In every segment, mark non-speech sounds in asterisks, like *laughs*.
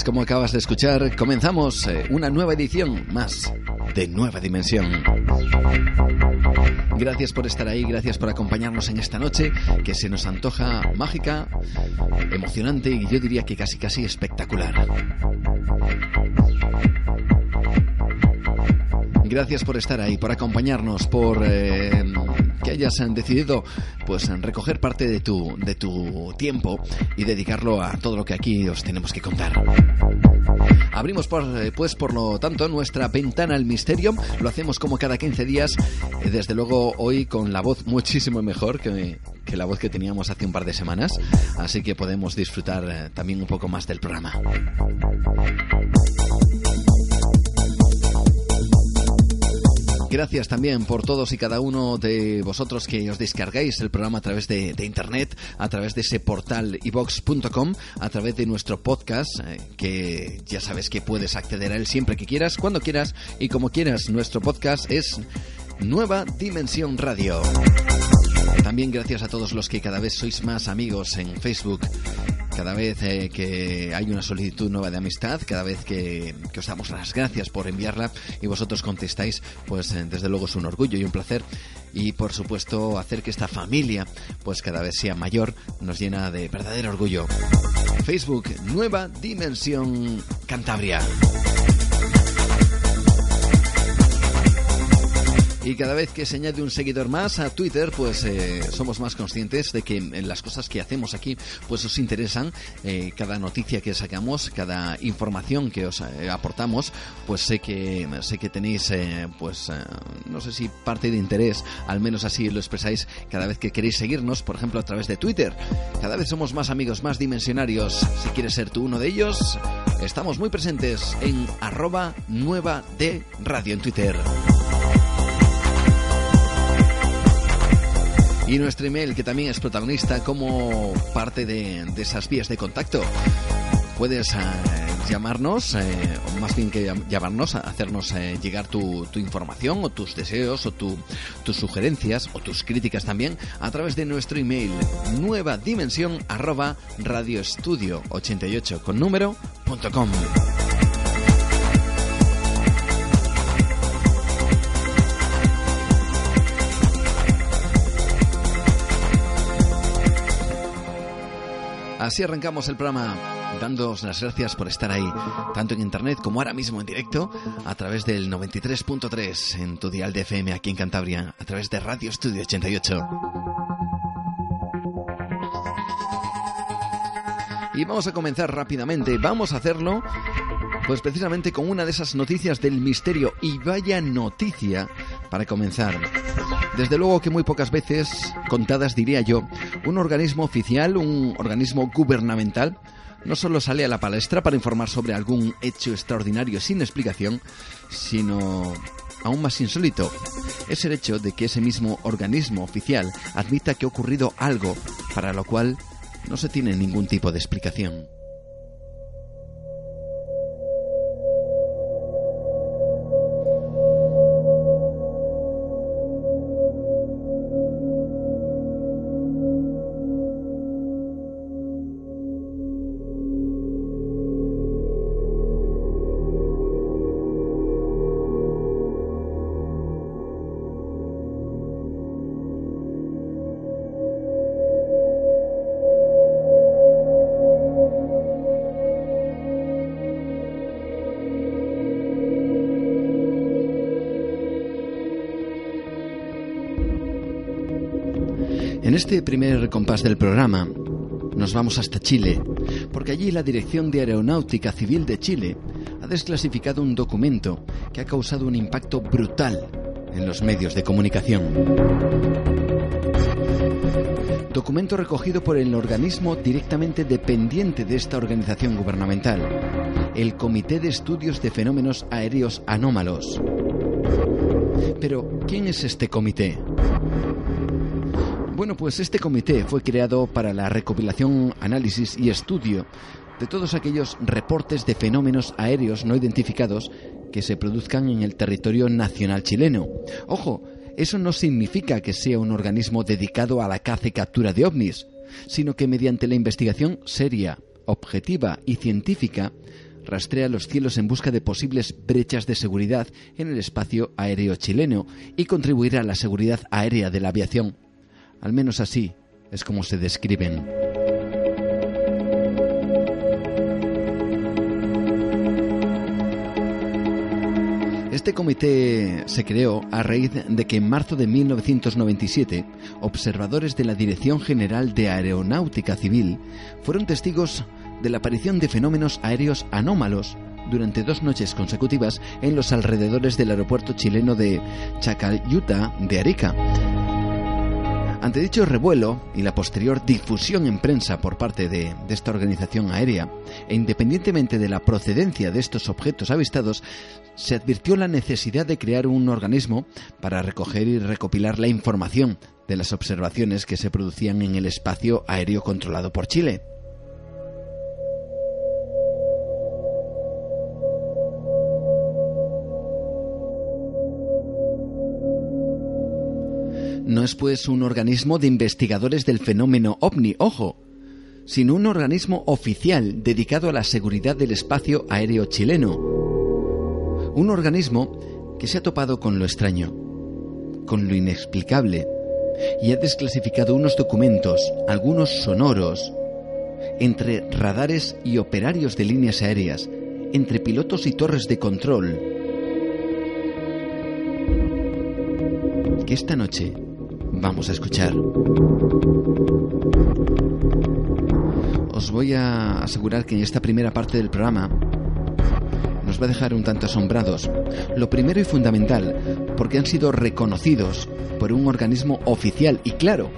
Es como acabas de escuchar, comenzamos eh, una nueva edición más de Nueva Dimensión. Gracias por estar ahí, gracias por acompañarnos en esta noche que se nos antoja mágica, emocionante y yo diría que casi casi espectacular. Gracias por estar ahí, por acompañarnos, por eh, que hayas decidido pues recoger parte de tu de tu tiempo y dedicarlo a todo lo que aquí os tenemos que contar. Abrimos por, pues por lo tanto nuestra ventana al misterio, lo hacemos como cada 15 días, eh, desde luego hoy con la voz muchísimo mejor que, que la voz que teníamos hace un par de semanas, así que podemos disfrutar eh, también un poco más del programa. Gracias también por todos y cada uno de vosotros que os descargáis el programa a través de, internet, a través de ese portal ibox.com, a través de nuestro podcast, eh, que ya sabes que puedes acceder a él siempre que quieras, cuando quieras y como quieras. Nuestro podcast es Nueva Dimensión Radio. También gracias a todos los que cada vez sois más amigos en Facebook cada vez eh, que hay una solicitud nueva de amistad, cada vez que, que, os damos las gracias por enviarla y vosotros contestáis, pues eh, desde luego es un orgullo y un placer. Y por supuesto hacer que esta familia pues cada vez sea mayor nos llena de verdadero orgullo. Facebook, Nueva Dimensión Cantabria. Y cada vez que se añade un seguidor más a Twitter, pues eh, somos más conscientes de que las cosas que hacemos aquí, pues os interesan. Eh, cada noticia que sacamos, cada información que os eh, aportamos, pues sé que sé que tenéis, eh, pues eh, no sé si parte de interés, al menos así lo expresáis cada vez que queréis seguirnos, por ejemplo a través de Twitter. Cada vez somos más amigos, más dimensionarios. Si quieres ser tú uno de ellos, estamos muy presentes en arroba nueva de radio en Twitter. Y nuestro email que también es protagonista como parte de, de esas vías de contacto. Puedes eh, llamarnos, eh, o más bien que llamarnos, a hacernos eh, llegar tu, tu, información o tus deseos o tu, tus sugerencias o tus críticas también a través de nuestro email nueva dimensión arroba radioestudio 88 con número punto com. Así arrancamos el programa, dándoos las gracias por estar ahí, tanto en internet como ahora mismo en directo, a través del 93.3 en tu dial de FM aquí en Cantabria, a través de Radio Estudio 88. Y vamos a comenzar rápidamente. Vamos a hacerlo, pues precisamente con una de esas noticias del misterio. Y vaya noticia para comenzar. Desde luego que muy pocas veces, contadas diría yo, un organismo oficial, un organismo gubernamental, no solo sale a la palestra para informar sobre algún hecho extraordinario sin explicación, sino aún más insólito es el hecho de que ese mismo organismo oficial admita que ha ocurrido algo para lo cual no se tiene ningún tipo de explicación. En este primer compás del programa nos vamos hasta Chile, porque allí la Dirección de Aeronáutica Civil de Chile ha desclasificado un documento que ha causado un impacto brutal en los medios de comunicación. Documento recogido por el organismo directamente dependiente de esta organización gubernamental, el Comité de Estudios de Fenómenos Aéreos Anómalos. Pero, ¿quién es este comité? Bueno, pues este comité fue creado para la recopilación, análisis y estudio de todos aquellos reportes de fenómenos aéreos no identificados que se produzcan en el territorio nacional chileno. Ojo, eso no significa que sea un organismo dedicado a la caza y captura de ovnis, sino que mediante la investigación seria, objetiva y científica, rastrea los cielos en busca de posibles brechas de seguridad en el espacio aéreo chileno y contribuirá a la seguridad aérea de la aviación al menos así es como se describen. Este comité se creó a raíz de que en marzo de 1997 observadores de la Dirección General de Aeronáutica Civil fueron testigos de la aparición de fenómenos aéreos anómalos durante dos noches consecutivas en los alrededores del aeropuerto chileno de Chacayuta de Arica ante dicho revuelo y la posterior difusión en prensa por parte de, esta organización aérea, e independientemente de la procedencia de estos objetos avistados, se advirtió la necesidad de crear un organismo para recoger y recopilar la información de las observaciones que se producían en el espacio aéreo controlado por Chile. No es pues un organismo de investigadores del fenómeno ovni, ojo, sino un organismo oficial dedicado a la seguridad del espacio aéreo chileno. Un organismo que se ha topado con lo extraño, con lo inexplicable, y ha desclasificado unos documentos, algunos sonoros, entre radares y operarios de líneas aéreas, entre pilotos y torres de control, que esta noche vamos a escuchar. Os voy a asegurar que en esta primera parte del programa nos va a dejar un tanto asombrados. Lo primero y fundamental, porque han sido reconocidos por un organismo oficial y claro,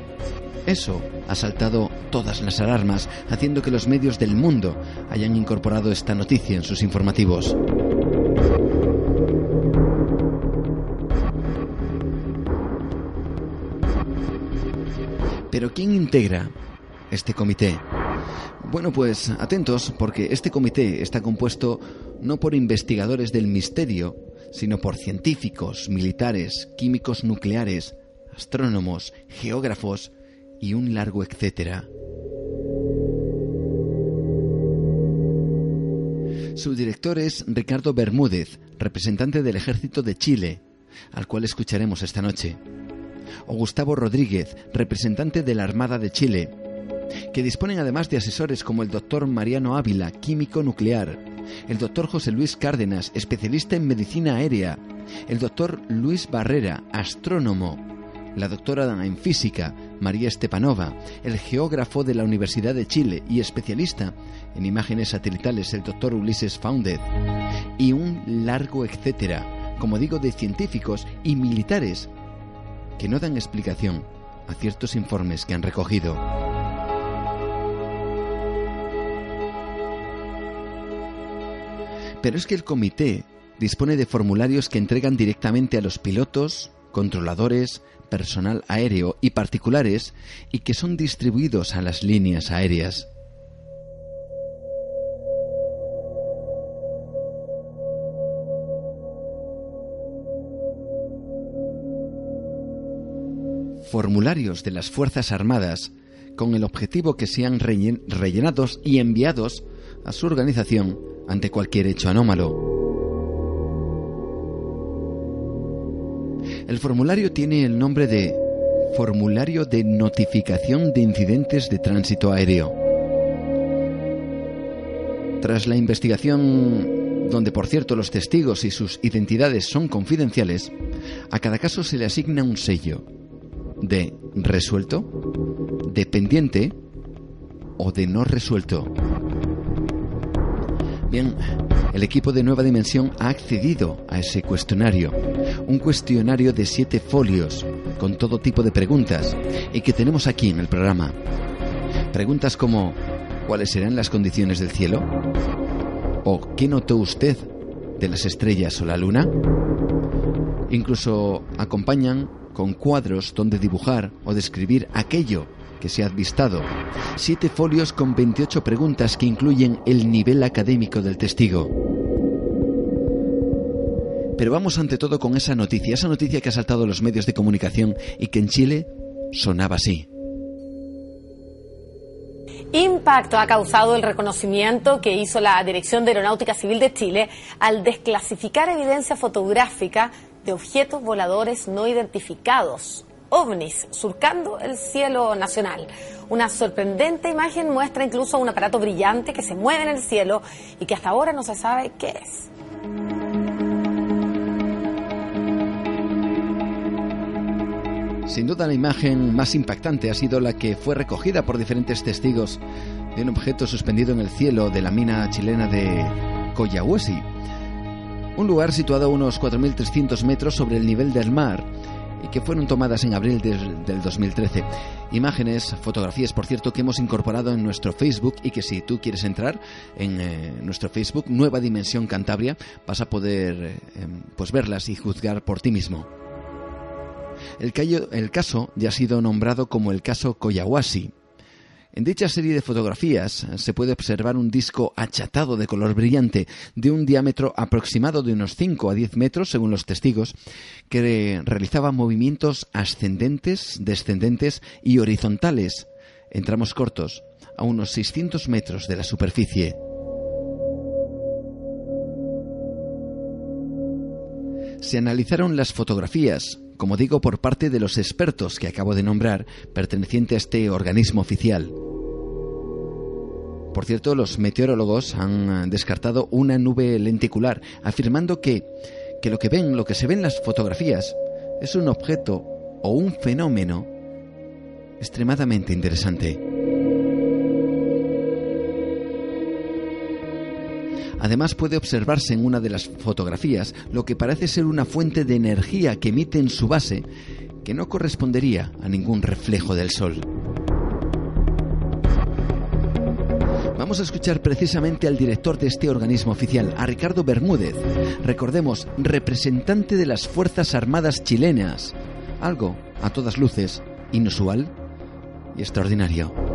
eso ha saltado todas las alarmas, haciendo que los medios del mundo hayan incorporado esta noticia en sus informativos. ¿Quién integra este comité? Bueno, pues atentos porque este comité está compuesto no por investigadores del misterio, sino por científicos, militares, químicos nucleares, astrónomos, geógrafos y un largo etcétera. Su director es Ricardo Bermúdez, representante del Ejército de Chile, al cual escucharemos esta noche o Gustavo Rodríguez, representante de la Armada de Chile, que disponen además de asesores como el doctor Mariano Ávila, químico nuclear, el doctor José Luis Cárdenas, especialista en medicina aérea, el doctor Luis Barrera, astrónomo, la doctora en física María Stepanova, el geógrafo de la Universidad de Chile y especialista en imágenes satelitales el doctor Ulises Founded, y un largo etcétera, como digo, de científicos y militares que no dan explicación a ciertos informes que han recogido. Pero es que el comité dispone de formularios que entregan directamente a los pilotos, controladores, personal aéreo y particulares y que son distribuidos a las líneas aéreas. Formularios de las Fuerzas Armadas con el objetivo que sean rellenados y enviados a su organización ante cualquier hecho anómalo. El formulario tiene el nombre de Formulario de Notificación de Incidentes de Tránsito Aéreo. Tras la investigación, donde por cierto los testigos y sus identidades son confidenciales, a cada caso se le asigna un sello de resuelto, de pendiente o de no resuelto. Bien, el equipo de Nueva Dimensión ha accedido a ese cuestionario. Un cuestionario de siete folios, con todo tipo de preguntas, y que tenemos aquí en el programa. Preguntas como, ¿cuáles serán las condiciones del cielo? ¿O qué notó usted de las estrellas o la luna? Incluso acompañan con cuadros donde dibujar o describir aquello que se ha avistado. Siete folios con 28 preguntas que incluyen el nivel académico del testigo. Pero vamos ante todo con esa noticia, esa noticia que ha saltado los medios de comunicación y que en Chile sonaba así. Impacto ha causado el reconocimiento que hizo la Dirección de Aeronáutica Civil de Chile al desclasificar evidencia fotográfica de objetos voladores no identificados ovnis surcando el cielo nacional. Una sorprendente imagen muestra incluso un aparato brillante que se mueve en el cielo y que hasta ahora no se sabe qué es. Sin duda la imagen más impactante ha sido la que fue recogida por diferentes testigos de un objeto suspendido en el cielo de la mina chilena de Coyahuasi, un lugar situado a unos 4.300 metros sobre el nivel del mar y que fueron tomadas en abril del 2013. Imágenes, fotografías, por cierto, que hemos incorporado en nuestro Facebook y que si tú quieres entrar en eh, nuestro Facebook, Nueva Dimensión Cantabria, vas a poder eh, pues verlas y juzgar por ti mismo. El, el caso ya ha sido nombrado como el caso Koyawasi en dicha serie de fotografías se puede observar un disco achatado de color brillante de un diámetro aproximado de unos 5 a 10 metros, según los testigos, que realizaba movimientos ascendentes, descendentes y horizontales en tramos cortos, a unos 600 metros de la superficie. Se analizaron las fotografías, como digo, por parte de los expertos que acabo de nombrar, perteneciente a este organismo oficial. Por cierto, los meteorólogos han eh, descartado una nube lenticular, afirmando que, que lo que ven, lo que se ve en las fotografías, es un objeto o un fenómeno extremadamente interesante. Además puede observarse en una de las fotografías lo que parece ser una fuente de energía que emite en su base que no correspondería a ningún reflejo del sol. Vamos a escuchar precisamente al director de este organismo oficial, a Ricardo Bermúdez, recordemos, representante de las Fuerzas Armadas chilenas, algo, a todas luces, inusual y extraordinario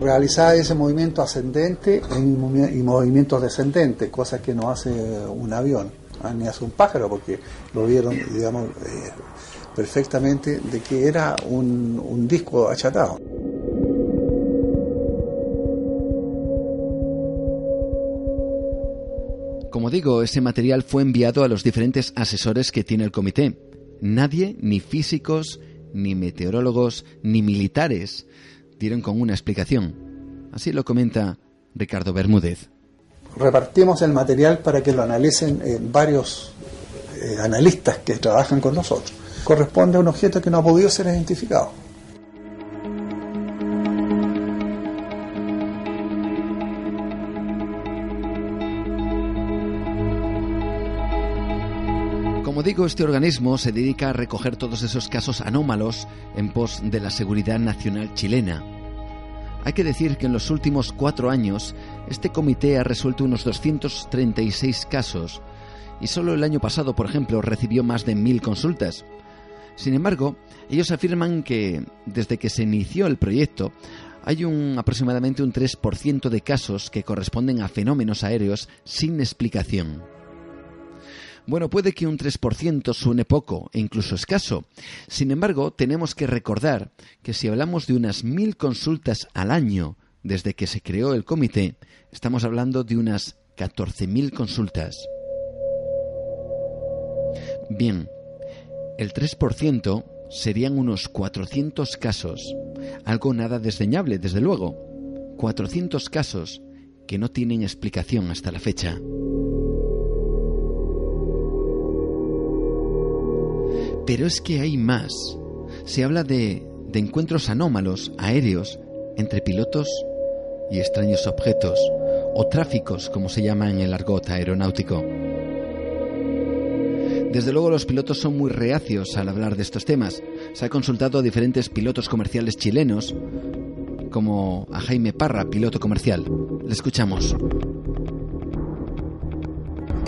realizar ese movimiento ascendente y movimiento descendente, cosa que no hace un avión, ah, ni hace un pájaro, porque lo vieron, digamos, eh, perfectamente de que era un, un disco achatado. Como digo, ese material fue enviado a los diferentes asesores que tiene el comité. Nadie, ni físicos, ni meteorólogos, ni militares, dieron con una explicación. Así lo comenta Ricardo Bermúdez. Repartimos el material para que lo analicen varios eh, analistas que trabajan con nosotros, corresponde a un objeto que no ha podido ser identificado. Este organismo se dedica a recoger todos esos casos anómalos en pos de la seguridad nacional chilena. Hay que decir que en los últimos cuatro años este comité ha resuelto unos 236 casos y solo el año pasado, por ejemplo, recibió más de mil consultas. Sin embargo, ellos afirman que desde que se inició el proyecto hay un aproximadamente un 3% de casos que corresponden a fenómenos aéreos sin explicación. Bueno, puede que un 3% suene poco e incluso escaso. Sin embargo, tenemos que recordar que si hablamos de unas mil consultas al año desde que se creó el comité, estamos hablando de unas 14.000 consultas. Bien, el 3% serían unos 400 casos, algo nada desdeñable, desde luego. 400 casos que no tienen explicación hasta la fecha. Pero es que hay más. Se habla de, de encuentros anómalos, aéreos, entre pilotos y extraños objetos, o tráficos, como se llama en el argot aeronáutico. Desde luego los pilotos son muy reacios al hablar de estos temas. Se ha consultado a diferentes pilotos comerciales chilenos, como a Jaime Parra, piloto comercial. Le escuchamos.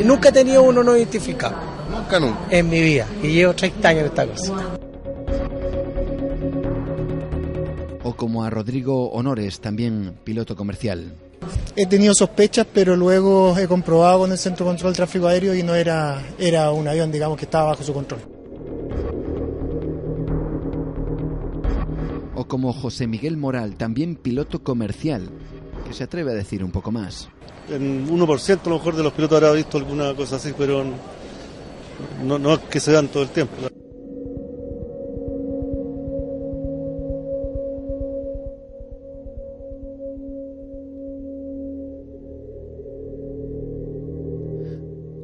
Nunca he uno no identificado. Nunca, nunca. En mi vida. Y llevo 30 años en esta cosa. O como a Rodrigo Honores, también piloto comercial. He tenido sospechas, pero luego he comprobado con el Centro de Control de Tráfico Aéreo y no era, era un avión, digamos, que estaba bajo su control. O como José Miguel Moral, también piloto comercial, que se atreve a decir un poco más. En 1% a lo mejor de los pilotos habrá visto alguna cosa así, pero no, no es que se dan todo el tiempo.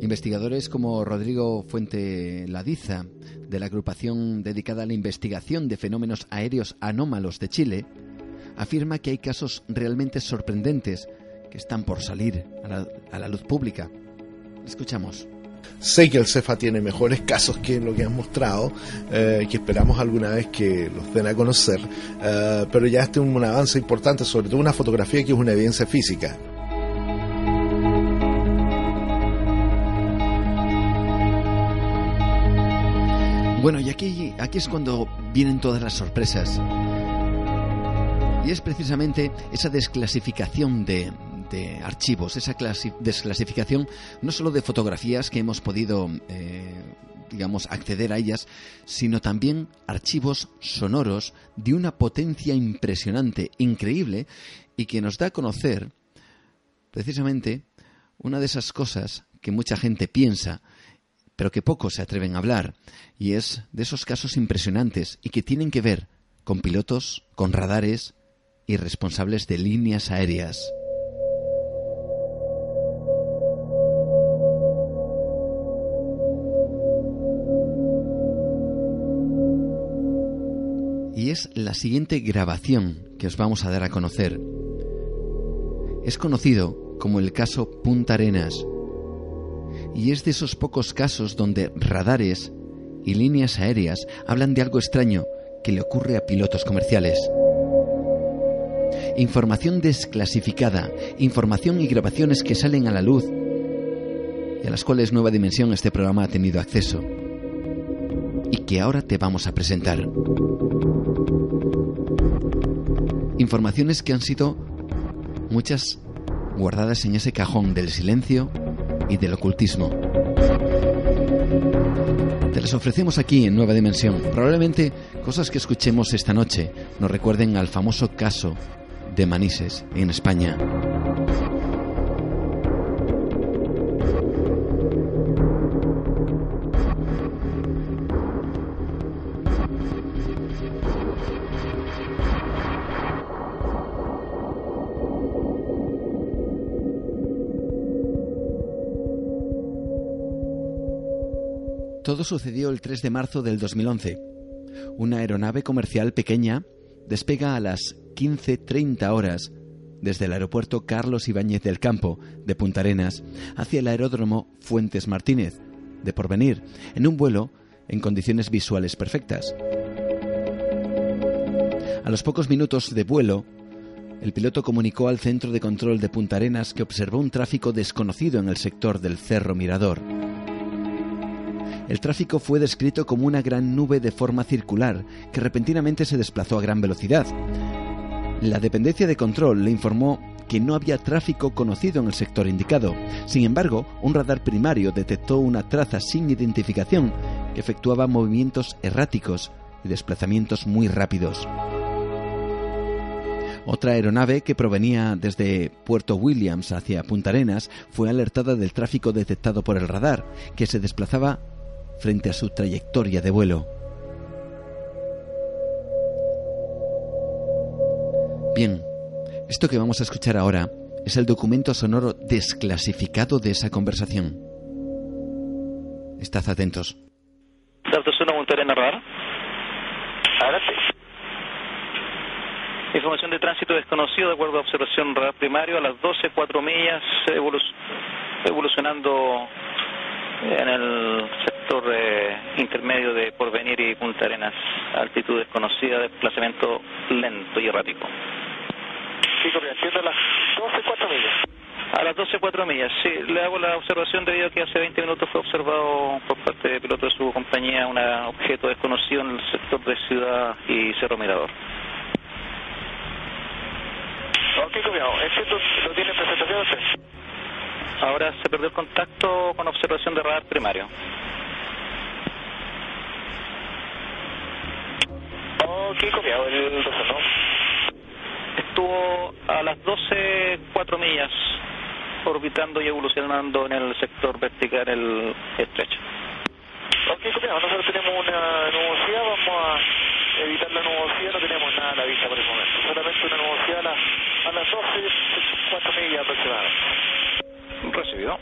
Investigadores como Rodrigo Fuente Ladiza, de la agrupación dedicada a la investigación de fenómenos aéreos anómalos de Chile, afirma que hay casos realmente sorprendentes que están por salir a la, a la luz pública. Escuchamos. Sé que el CEFA tiene mejores casos que lo que han mostrado, eh, que esperamos alguna vez que los den a conocer, eh, pero ya este es un avance importante, sobre todo una fotografía que es una evidencia física. Bueno, y aquí, aquí es cuando vienen todas las sorpresas. Y es precisamente esa desclasificación de, de archivos, esa desclasificación no solo de fotografías que hemos podido, eh, digamos, acceder a ellas, sino también archivos sonoros de una potencia impresionante, increíble, y que nos da a conocer precisamente una de esas cosas que mucha gente piensa, pero que pocos se atreven a hablar, y es de esos casos impresionantes y que tienen que ver con pilotos, con radares y responsables de líneas aéreas. La siguiente grabación que os vamos a dar a conocer. Es conocido como el caso Punta Arenas, y es de esos pocos casos donde radares y líneas aéreas hablan de algo extraño que le ocurre a pilotos comerciales. Información desclasificada, información y grabaciones que salen a la luz y a las cuales Nueva Dimensión este programa ha tenido acceso que ahora te vamos a presentar. Informaciones que han sido muchas guardadas en ese cajón del silencio y del ocultismo. Te las ofrecemos aquí en Nueva Dimensión. Probablemente cosas que escuchemos esta noche nos recuerden al famoso caso de Manises en España. Sucedió el 3 de marzo del 2011. Una aeronave comercial pequeña despega a las 15.30 horas desde el aeropuerto Carlos Ibáñez del Campo de Punta Arenas hacia el aeródromo Fuentes Martínez de Porvenir en un vuelo en condiciones visuales perfectas. A los pocos minutos de vuelo, el piloto comunicó al centro de control de Punta Arenas que observó un tráfico desconocido en el sector del Cerro Mirador. El tráfico fue descrito como una gran nube de forma circular que repentinamente se desplazó a gran velocidad. La dependencia de control le informó que no había tráfico conocido en el sector indicado. Sin embargo, un radar primario detectó una traza sin identificación que efectuaba movimientos erráticos y desplazamientos muy rápidos. Otra aeronave que provenía desde Puerto Williams hacia Punta Arenas fue alertada del tráfico detectado por el radar, que se desplazaba frente a su trayectoria de vuelo. Bien, esto que vamos a escuchar ahora es el documento sonoro desclasificado de esa conversación. Estad atentos. Delta 1, Punta Arenas radar. Adelante. Información de tránsito desconocido de acuerdo a observación radar primario a las 12, 4 millas, evolu evolucionando en el sector eh, intermedio de Porvenir y Punta Arenas, altitud desconocida, desplazamiento lento y errático. Sí, a las 12, 4 millas. A las 12, 4 millas, sí. Le hago la observación debido a que hace 20 minutos fue observado por parte del piloto de su compañía un objeto desconocido en el sector de Ciudad y Cerro Mirador. Ok, copiado. ¿Esto lo tiene presentación usted? Ahora se perdió el contacto con observación de radar primario. Ok, copiado. El 12, ¿no? Estuvo a las 12, 4 millas orbitando y evolucionando en el sector vertical el estrecho. Ok, copiado. Nosotros tenemos una nubosidad, vamos a evitar la nubosidad, no tenemos nada a la vista por el momento. Solamente una nubosidad a, la, a las 12, 4 millas aproximadamente. Recibido.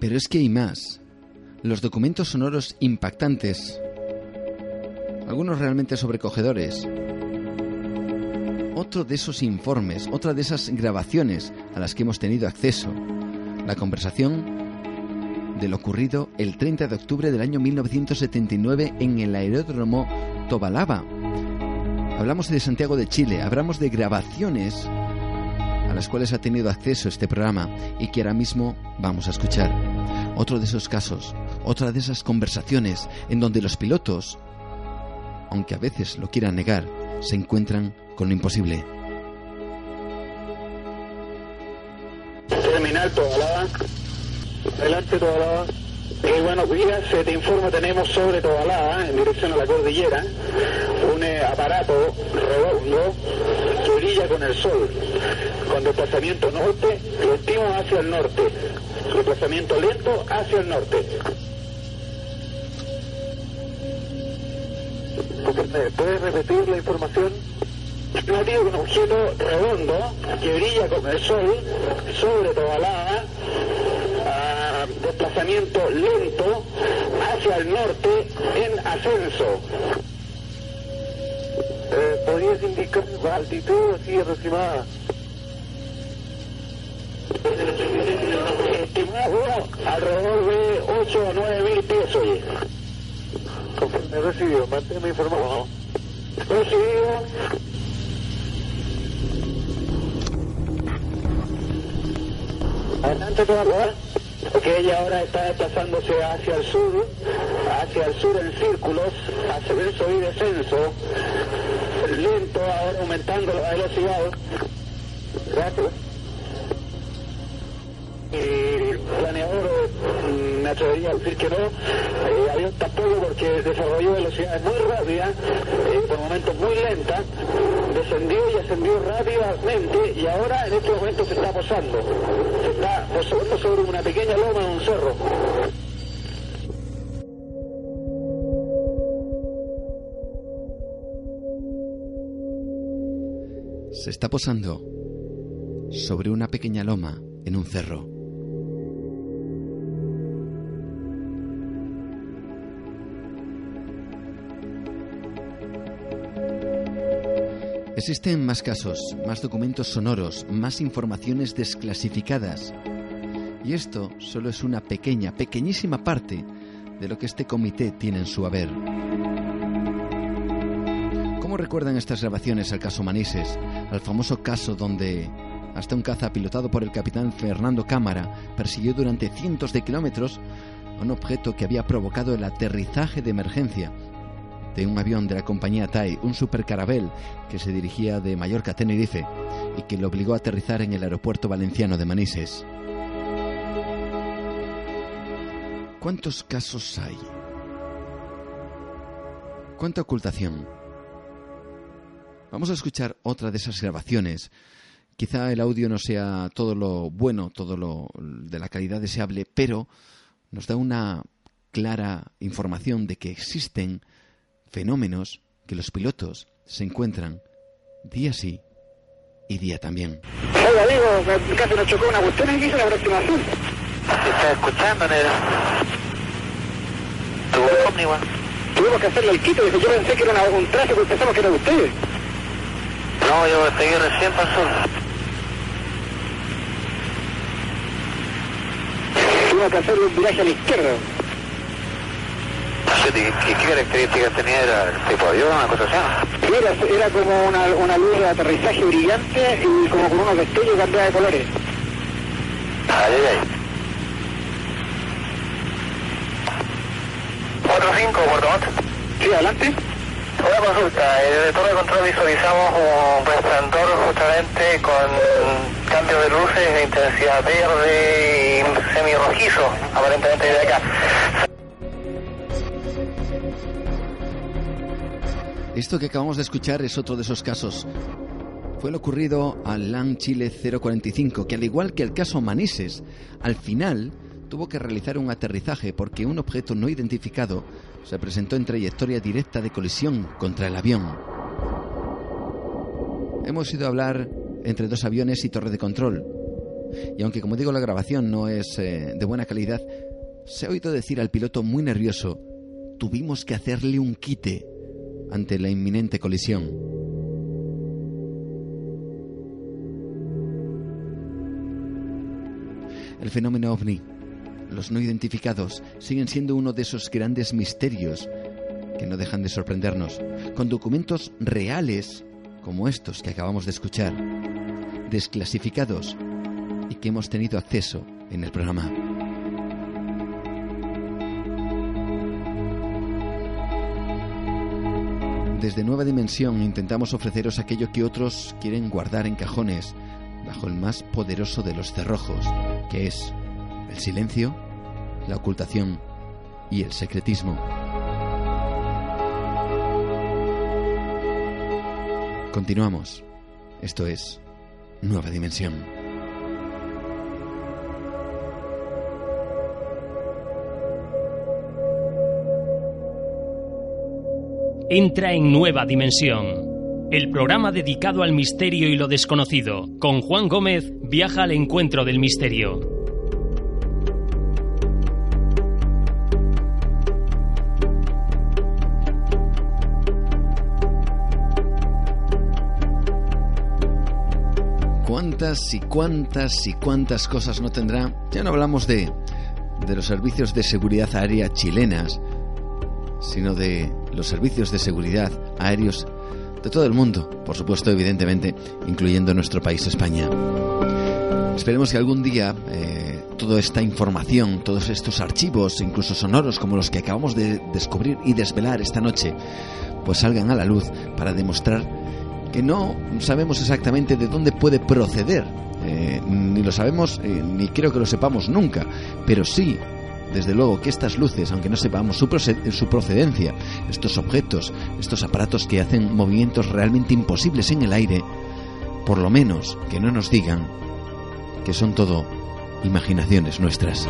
Pero es que hay más. Los documentos sonoros impactantes, algunos realmente sobrecogedores. Otro de esos informes, otra de esas grabaciones a las que hemos tenido acceso, la conversación de lo ocurrido el 30 de octubre del año 1979 en el aeródromo Tobalaba. Hablamos de Santiago de Chile, hablamos de grabaciones a las cuales ha tenido acceso este programa y que ahora mismo vamos a escuchar. Otro de esos casos, otra de esas conversaciones en donde los pilotos, aunque a veces lo quieran negar, se encuentran con lo imposible. Terminal Tobalaba. Adelante Tobalaba. Eh, buenos días, eh, te informo, tenemos sobre Tobalaba, en dirección a la cordillera, un eh, aparato redondo que brilla con el sol, con desplazamiento norte, lo hacia el norte, desplazamiento lento hacia el norte. ¿Puedes repetir la información? No un objeto redondo que brilla con el sol sobre Tobalaba, desplazamiento lento hacia el norte en ascenso. Eh, ¿Podrías indicar la altitud así aproximada? Estimado alrededor de 8 o 9 mil pies, oye. Conforme recibido, manténme informado. Recibido. Adelante toda Ok, ella ahora está desplazándose hacia el sur, hacia el sur en círculos, ascenso y descenso, lento, ahora aumentando la velocidad. Gracias. El planeador, mm, me atrevería a decir que no, el avión tampoco porque desarrolló velocidades muy rápidas, eh, por momentos muy lentas, descendió y ascendió rápidamente y ahora en este momento se está posando. Se está posando sobre una pequeña loma de un cerro. Se está posando sobre una pequeña loma en un cerro. Existen más casos, más documentos sonoros, más informaciones desclasificadas. Y esto solo es una pequeña, pequeñísima parte de lo que este comité tiene en su haber. ¿Cómo recuerdan estas grabaciones al caso Manises, al famoso caso donde hasta un caza pilotado por el capitán Fernando Cámara persiguió durante cientos de kilómetros un objeto que había provocado el aterrizaje de emergencia de un avión de la compañía TAI, un supercarabel que se dirigía de Mallorca a Tenerife y que lo obligó a aterrizar en el aeropuerto valenciano de Manises. ¿Cuántos casos hay? ¿Cuánta ocultación? Vamos a escuchar otra de esas grabaciones. Quizá el audio no sea todo lo bueno, todo lo de la calidad deseable, pero nos da una clara información de que existen fenómenos que los pilotos se encuentran día sí y día también. Oiga, digo, casi nos chocó una cuestión y hizo la aproximación. ¿Está escuchando, Nero? ¿Tu igual? Tuvimos que hacerle el quito, yo pensé que era una- un tráfico y pensamos que era de ustedes. No, yo seguí recién pasó. Tuvimos que hacerle un viraje a la izquierda. ¿Qué, características tenía? ¿Era el tipo de avión, una cosa así? Era, era como una, una luz de aterrizaje brillante y como con unos destellos cambiaba de colores. Ay, ay, ay. 4-5, Puerto. Sí, adelante. Una consulta, eh, de torre de control visualizamos un resplandor justamente con cambio de luces de intensidad verde y semirrojizo, aparentemente de acá. Esto que acabamos de escuchar es otro de esos casos. Fue lo ocurrido al LAN Chile 045, que al igual que el caso Manises, al final tuvo que realizar un aterrizaje porque un objeto no identificado se presentó en trayectoria directa de colisión contra el avión. Hemos ido a hablar entre dos aviones y torre de control. Y aunque como digo la grabación no es eh, de buena calidad, se ha oído decir al piloto muy nervioso, tuvimos que hacerle un quite ante la inminente colisión. El fenómeno ovni, los no identificados, siguen siendo uno de esos grandes misterios que no dejan de sorprendernos, con documentos reales como estos que acabamos de escuchar, desclasificados y que hemos tenido acceso en el programa. Desde Nueva Dimensión intentamos ofreceros aquello que otros quieren guardar en cajones bajo el más poderoso de los cerrojos, que es el silencio, la ocultación y el secretismo. Continuamos. Esto es Nueva Dimensión. Entra en Nueva Dimensión. El programa dedicado al misterio y lo desconocido. Con Juan Gómez viaja al encuentro del misterio. ¿Cuántas y cuántas y cuántas cosas no tendrá? Ya no hablamos de, de los servicios de seguridad aérea chilenas, sino de los servicios de seguridad aéreos de todo el mundo, por supuesto, evidentemente, incluyendo nuestro país, España. Esperemos que algún día eh, toda esta información, todos estos archivos, incluso sonoros como los que acabamos de descubrir y desvelar esta noche, pues salgan a la luz para demostrar que no sabemos exactamente de dónde puede proceder. Eh, ni lo sabemos, eh, ni creo que lo sepamos nunca, pero sí desde luego que estas luces, aunque no sepamos su, procedencia, estos objetos, estos aparatos que hacen movimientos realmente imposibles en el aire, por lo menos que no nos digan que son todo imaginaciones nuestras.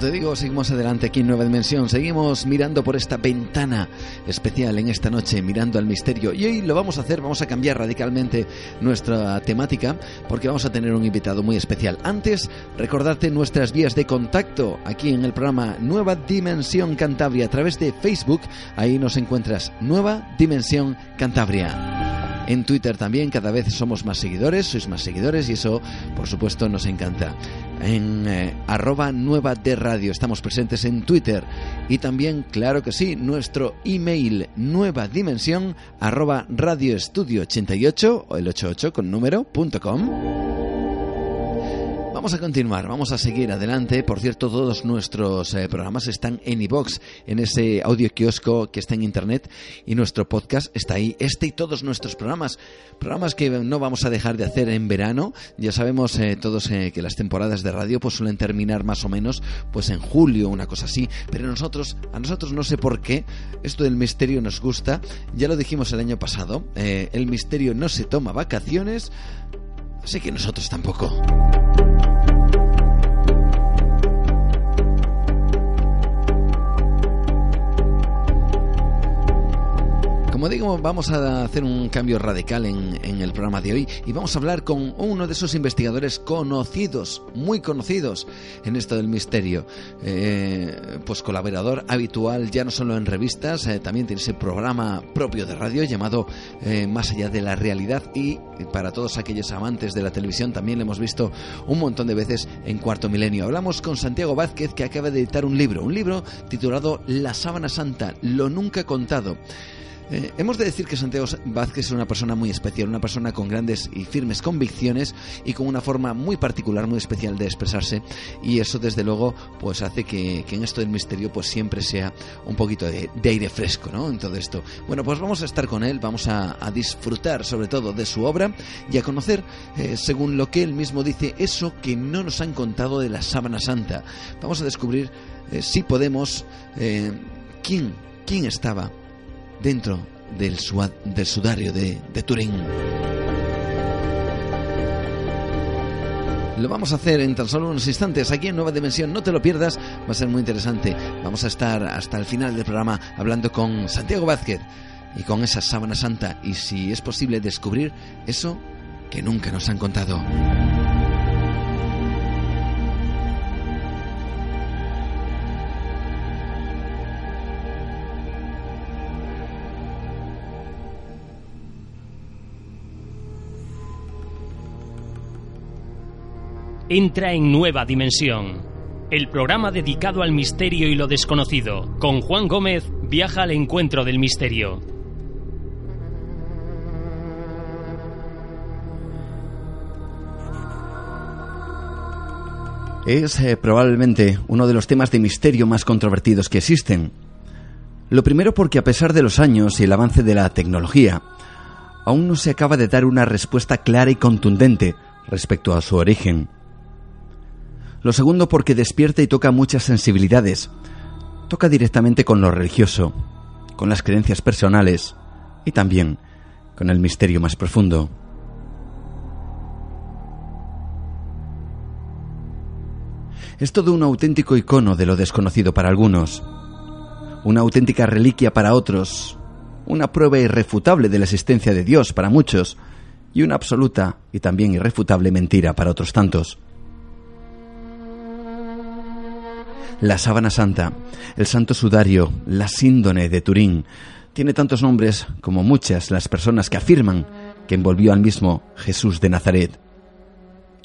Te digo, seguimos adelante aquí en Nueva Dimensión. Seguimos mirando por esta ventana especial en esta noche, mirando al misterio. Y hoy lo vamos a hacer, vamos a cambiar radicalmente nuestra temática porque vamos a tener un invitado muy especial. Antes, recordarte nuestras vías de contacto aquí en el programa Nueva Dimensión Cantabria a través de Facebook. Ahí nos encuentras Nueva Dimensión Cantabria en Twitter también. Cada vez somos más seguidores, sois más seguidores y eso, por supuesto, nos encanta. En eh, arroba nueva de radio estamos presentes en Twitter y también, claro que sí, nuestro email nueva dimensión arroba radioestudio 88 o el 88 con número punto com. Vamos a continuar, vamos a seguir adelante. Por cierto, todos nuestros eh, programas están en iBox, en ese audio kiosco que está en internet, y nuestro podcast está ahí. Este y todos nuestros programas, programas que no vamos a dejar de hacer en verano. Ya sabemos eh, todos eh, que las temporadas de radio pues suelen terminar más o menos pues en julio, una cosa así. Pero nosotros, a nosotros no sé por qué, esto del misterio nos gusta. Ya lo dijimos el año pasado, el misterio no se toma vacaciones, así que nosotros tampoco. Como digo, vamos a hacer un cambio radical en, el programa de hoy y vamos a hablar con uno de esos investigadores conocidos, muy conocidos en esto del misterio. Eh, pues colaborador habitual ya no solo en revistas, eh, también tiene ese programa propio de radio llamado eh, Más allá de la realidad y para todos aquellos amantes de la televisión también lo hemos visto un montón de veces en Cuarto Milenio. Hablamos con Santiago Vázquez que acaba de editar un libro, un libro titulado La Sábana Santa, lo nunca contado. Eh, hemos de decir que Santiago Vázquez es una persona muy especial, una persona con grandes y firmes convicciones y con una forma muy particular, muy especial de expresarse y eso desde luego pues hace que, en esto del misterio pues siempre sea un poquito de, aire fresco, ¿no? En todo esto. Bueno, pues vamos a estar con él, vamos a, disfrutar sobre todo de su obra y a conocer, eh, según lo que él mismo dice, eso que no nos han contado de la sábana santa. Vamos a descubrir, eh, si podemos, quién, quién estaba dentro del, del sudario de, de Turín. Lo vamos a hacer en tan solo unos instantes aquí en Nueva Dimensión. No te lo pierdas, va a ser muy interesante. Vamos a estar hasta el final del programa hablando con Santiago Vázquez y con esa sábana santa y si es posible descubrir eso que nunca nos han contado. Entra en Nueva Dimensión. El programa dedicado al misterio y lo desconocido. Con Juan Gómez viaja al encuentro del misterio. Es eh, probablemente uno de los temas de misterio más controvertidos que existen. Lo primero porque a pesar de los años y el avance de la tecnología, aún no se acaba de dar una respuesta clara y contundente respecto a su origen. Lo segundo porque despierta y toca muchas sensibilidades. Toca directamente con lo religioso, con las creencias personales y también con el misterio más profundo. Es todo un auténtico icono de lo desconocido para algunos, una auténtica reliquia para otros, una prueba irrefutable de la existencia de Dios para muchos y una absoluta y también irrefutable mentira para otros tantos. La sábana santa, el santo sudario, la síndone de Turín. Tiene tantos nombres como muchas las personas que afirman que envolvió al mismo Jesús de Nazaret,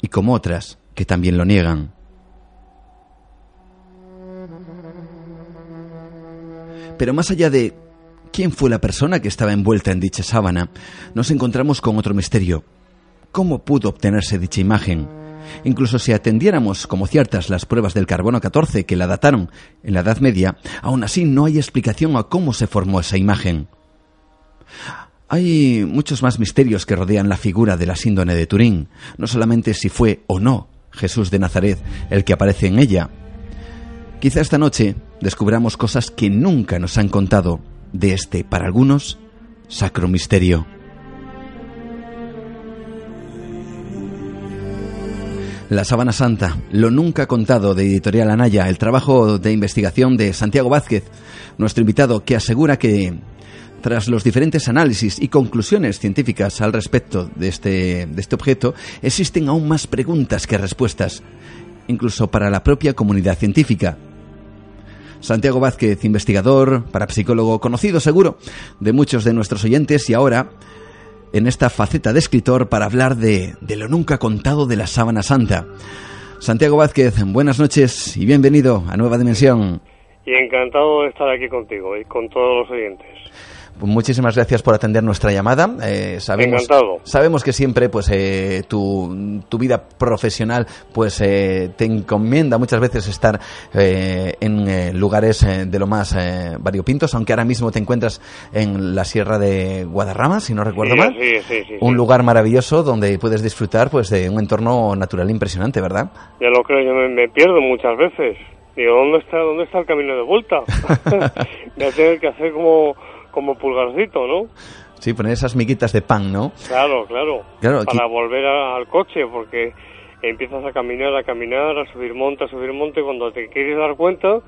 y como otras que también lo niegan. Pero más allá de quién fue la persona que estaba envuelta en dicha sábana, nos encontramos con otro misterio. ¿Cómo pudo obtenerse dicha imagen? Incluso si atendiéramos como ciertas las pruebas del carbono 14 que la dataron en la Edad Media, aún así no hay explicación a cómo se formó esa imagen. Hay muchos más misterios que rodean la figura de la síndone de Turín, no solamente si fue o no Jesús de Nazaret el que aparece en ella. Quizá esta noche descubramos cosas que nunca nos han contado de este, para algunos, sacro misterio. La Sábana Santa, lo nunca contado de Editorial Anaya, el trabajo de investigación de Santiago Vázquez, nuestro invitado, que asegura que tras los diferentes análisis y conclusiones científicas al respecto de este, de este objeto, existen aún más preguntas que respuestas, incluso para la propia comunidad científica. Santiago Vázquez, investigador, parapsicólogo conocido seguro de muchos de nuestros oyentes y ahora en esta faceta de escritor para hablar de, lo nunca contado de la sábana santa. Santiago Vázquez, buenas noches y bienvenido a Nueva Dimensión. Y encantado de estar aquí contigo y con todos los oyentes. Muchísimas gracias por atender nuestra llamada. Eh, sabemos, Encantado. sabemos que siempre, pues, eh, tu, tu vida profesional, pues, eh, te encomienda muchas veces estar eh, en eh, lugares eh, de lo más variopintos, aunque ahora mismo te encuentras en la Sierra de Guadarrama, si no recuerdo Sí, mal. sí, sí, sí, un lugar maravilloso donde puedes disfrutar, pues, de un entorno natural impresionante, ¿verdad? Ya lo creo, yo me, me pierdo muchas veces. Digo, ¿dónde está, dónde está el camino de vuelta? *laughs* Voy a tener que hacer como, como pulgarcito, ¿no? Sí, poner esas miguitas de pan, ¿no? Claro, claro. Claro, aquí- Para volver a- al coche, porque empiezas a caminar, a caminar, a subir monte, a subir monte, y cuando te quieres dar cuenta,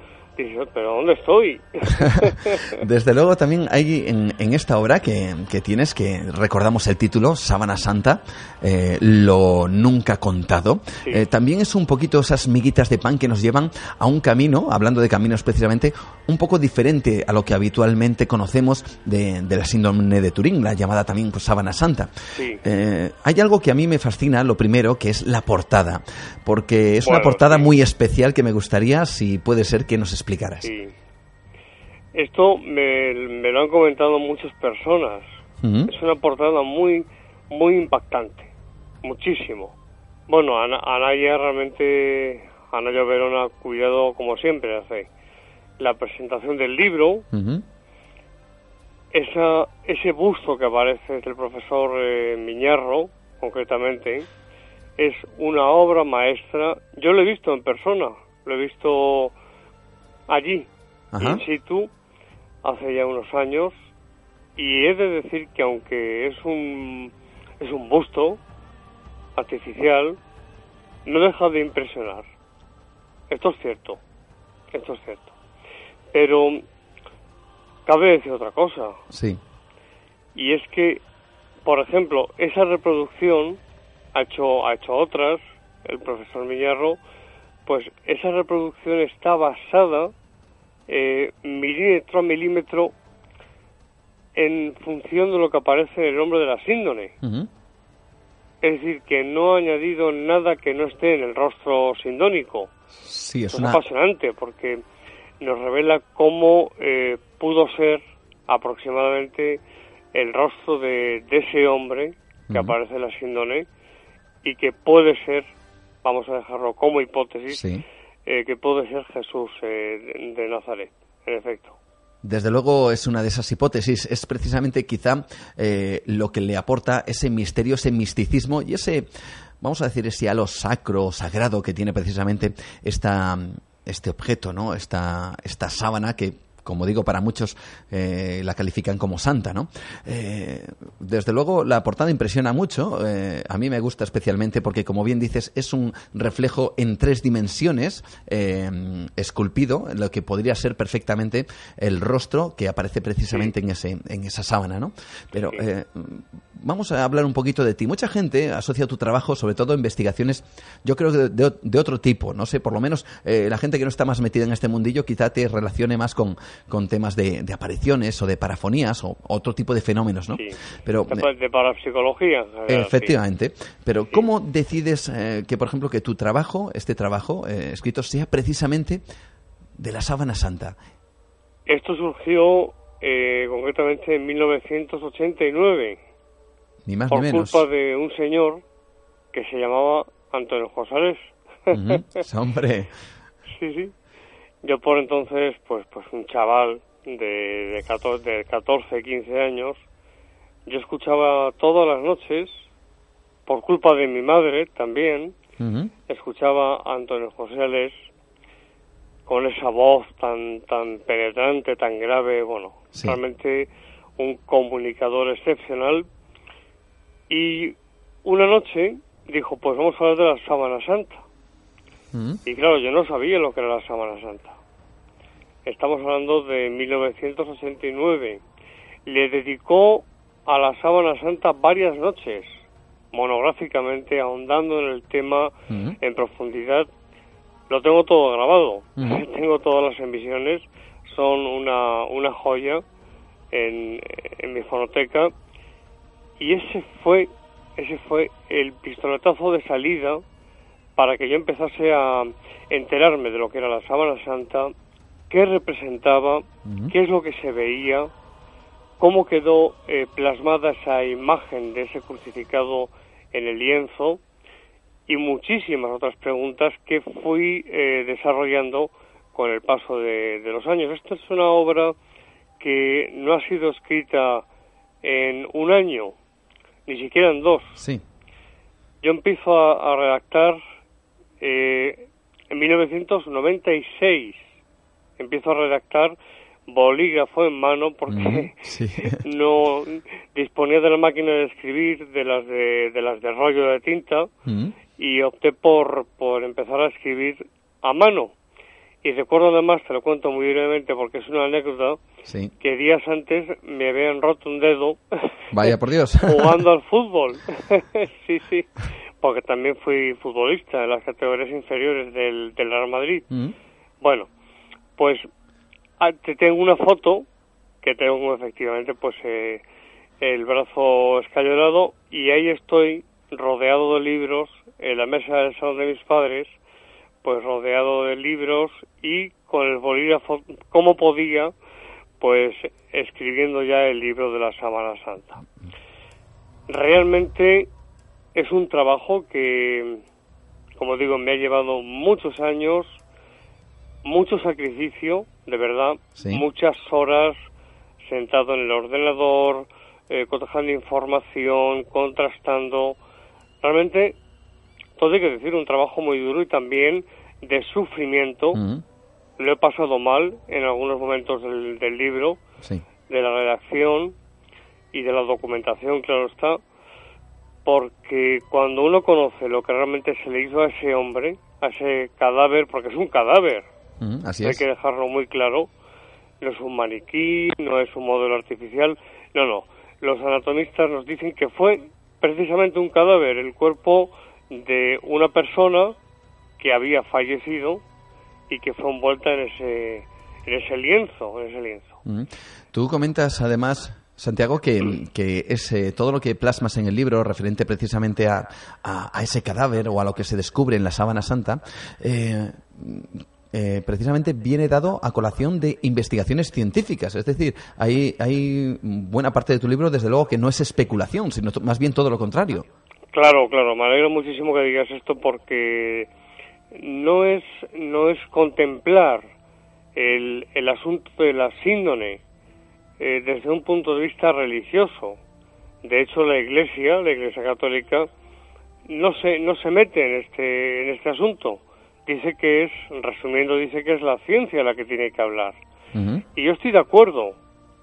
¿pero dónde estoy? *laughs* *laughs* Desde luego también hay en, en esta obra que, que tienes, que recordamos el título, Sábana Santa, eh, lo nunca contado. Eh, también es un poquito esas miguitas de pan que nos llevan a un camino, hablando de caminos precisamente, un poco diferente a lo que habitualmente conocemos de, de la síndrome de Turín, la llamada también pues, Sábana Santa. Sí. Eh, hay algo que a mí me fascina, lo primero, que es la portada, porque es una Bueno, portada muy especial que me gustaría, si puede ser, que nos explicaras. Sí. Esto me, me lo han comentado muchas personas. Es una portada muy, muy impactante. Muchísimo. Bueno, Ana, Anaya realmente, Anaya Verona ha cuidado como siempre hace. La presentación del libro, Ujú. esa, ese busto que aparece del profesor eh, Miñarro, concretamente, es una obra maestra. Yo lo he visto en persona, lo he visto allí, Ajá. in situ, hace ya unos años, y he de decir que aunque es un, es un busto artificial, no deja de impresionar. Esto es cierto, esto es cierto. Pero cabe decir otra cosa, Sí. y es que, por ejemplo, esa reproducción ha hecho, ha hecho otras, el profesor Millarro, pues esa reproducción está basada eh, milímetro a milímetro en función de lo que aparece en el nombre de la síndone. Es decir, que no ha añadido nada que no esté en el rostro sindónico. Sí, es Es una... apasionante porque nos revela cómo eh, pudo ser aproximadamente el rostro de, de ese hombre que aparece en la síndone y que puede ser, vamos a dejarlo como hipótesis, Sí. eh, que puede ser Jesús eh, de, Nazaret, en efecto. Desde luego es una de esas hipótesis. Es precisamente quizá eh, lo que le aporta ese misterio, ese misticismo y ese, vamos a decir, ese halo sacro, sagrado que tiene precisamente esta, este objeto, ¿no? Esta, esta sábana que como digo, para muchos eh, la califican como santa, ¿no? Eh, desde luego, la portada impresiona mucho. eh, a mí me gusta especialmente porque, como bien dices, es un reflejo en tres dimensiones, esculpido, en lo que podría ser perfectamente el rostro que aparece precisamente en, ese, en esa sábana, ¿no? Pero vamos a hablar un poquito de ti. Mucha gente asocia tu trabajo, sobre todo investigaciones, yo creo que de, de- de otro tipo, no sé, por lo menos eh, la gente que no está más metida en este mundillo quizá te relacione más con, con temas de, de apariciones o de parafonías o otro tipo de fenómenos, ¿no? Pero De, pa- de parapsicología. sí. Efectivamente. Pero ¿cómo decides eh, que, por ejemplo, que tu trabajo, este trabajo eh, escrito, sea precisamente de la sábana santa? Esto surgió eh, concretamente en 1989 Ni más por ni menos. culpa de un señor que se llamaba Antonio Josales. Ujú. Ese hombre. *laughs* Sí, sí. Yo por entonces, pues, pues un chaval de, de, 14, de 14, 15 años, yo escuchaba todas las noches, por culpa de mi madre también, escuchaba a Antonio José con esa voz tan tan penetrante, tan grave, bueno, Sí. realmente un comunicador excepcional. Y una noche dijo, pues vamos a hablar de la sábana santa. Mm. Y claro, yo no sabía lo que era la sábana santa. Estamos hablando de 1989. Le dedicó a la sábana santa varias noches, monográficamente, ahondando en el tema Mm. en profundidad. Lo tengo todo grabado, Ujú. *laughs* tengo todas las emisiones, son una, una joya en, en mi fonoteca. Y ese fue, ese fue el pistoletazo de salida para que yo empezase a enterarme de lo que era la sábana santa, qué representaba, qué es lo que se veía, cómo quedó eh, plasmada esa imagen de ese crucificado en el lienzo y muchísimas otras preguntas que fui eh, desarrollando con el paso de, de los años. Esta es una obra que no ha sido escrita en un año, ni siquiera en dos. Sí. Yo empiezo a, a redactar eh, en 1996. Empiezo a redactar bolígrafo en mano porque Sí. *laughs* no disponía de la máquina de escribir de las de, de las de rollo de tinta Mm. y opté por, por empezar a escribir a mano. Y recuerdo además, te lo cuento muy brevemente porque es una anécdota, Sí. que días antes me habían roto un dedo *laughs* Vaya por Dios. *laughs* jugando al fútbol. *laughs* sí, sí, porque también fui futbolista en las categorías inferiores del, del Real Madrid. Mm. Bueno, pues ah, te tengo una foto que tengo efectivamente pues eh, el brazo escayolado y ahí estoy rodeado de libros en la mesa del salón de mis padres pues rodeado de libros y con el bolígrafo como podía pues escribiendo ya el libro de la Sábana Santa. Realmente es un trabajo que, como digo, me ha llevado muchos años, mucho sacrificio, de verdad, Sí. muchas horas sentado en el ordenador, eh, cotejando información, contrastando. Realmente, todo hay que decir, un trabajo muy duro y también de sufrimiento. Lo he pasado mal en algunos momentos del, del libro, Sí. de la redacción y de la documentación, claro está, porque cuando uno conoce lo que realmente se le hizo a ese hombre, a ese cadáver, porque es un cadáver, Así hay es. que dejarlo muy claro, no es un maniquí, no es un modelo artificial, no, no. Los anatomistas nos dicen que fue precisamente un cadáver, el cuerpo de una persona que había fallecido y que fue envuelta en ese, en ese lienzo, en ese lienzo. Tú comentas además, Santiago, que, que es eh, todo lo que plasmas en el libro referente precisamente a, a- ese cadáver o a lo que se descubre en la sábana santa, eh, eh, precisamente viene dado a colación de investigaciones científicas. Es decir, hay, hay buena parte de tu libro, desde luego, que no es especulación, sino más bien todo lo contrario. Claro, claro, me alegro muchísimo que digas esto porque no es, no es contemplar el, el asunto de la síndone eh, desde un punto de vista religioso. De hecho, la Iglesia, la Iglesia Católica, no se, no se mete en este, en este asunto. Dice que es, resumiendo, dice que es la ciencia la que tiene que hablar. Y yo estoy de acuerdo,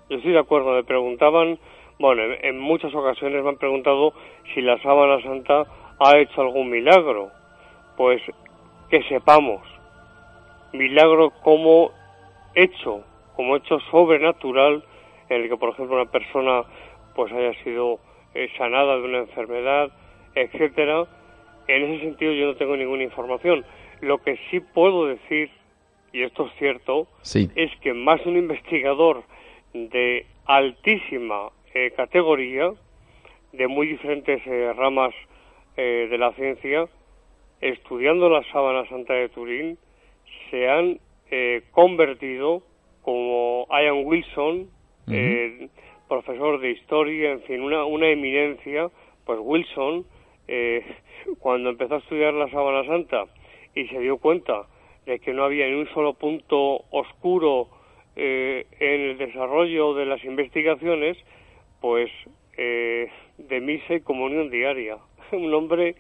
yo estoy de acuerdo. Me preguntaban, bueno, en, muchas ocasiones me han preguntado si la sábana santa ha hecho algún milagro. Pues que sepamos, milagro como hecho, como hecho sobrenatural, en el que, por ejemplo, una persona pues haya sido eh, sanada de una enfermedad, etcétera. En ese sentido yo no tengo ninguna información. Lo que sí puedo decir, y esto es cierto, Sí. es que más un investigador de altísima eh, categoría, de muy diferentes eh, ramas eh, de la ciencia, estudiando la sábana santa de Turín, se han eh, convertido, como Ian Wilson, eh, profesor de historia, en fin, una, una eminencia, pues Wilson, eh, *laughs* cuando empezó a estudiar la sábana santa y se dio cuenta de que no había ni un solo punto oscuro eh, en el desarrollo de las investigaciones, pues eh, de misa y comunión diaria. *laughs* Un hombre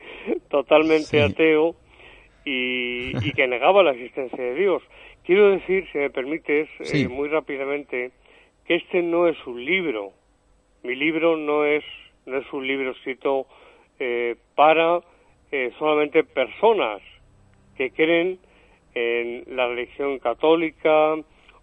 totalmente Sí. ateo y, *laughs* y que negaba la existencia de Dios. Quiero decir, si me permites, eh, muy rápidamente, que este no es un libro. Mi libro no es, no es un libro escrito eh, para eh, solamente personas que creen en la religión católica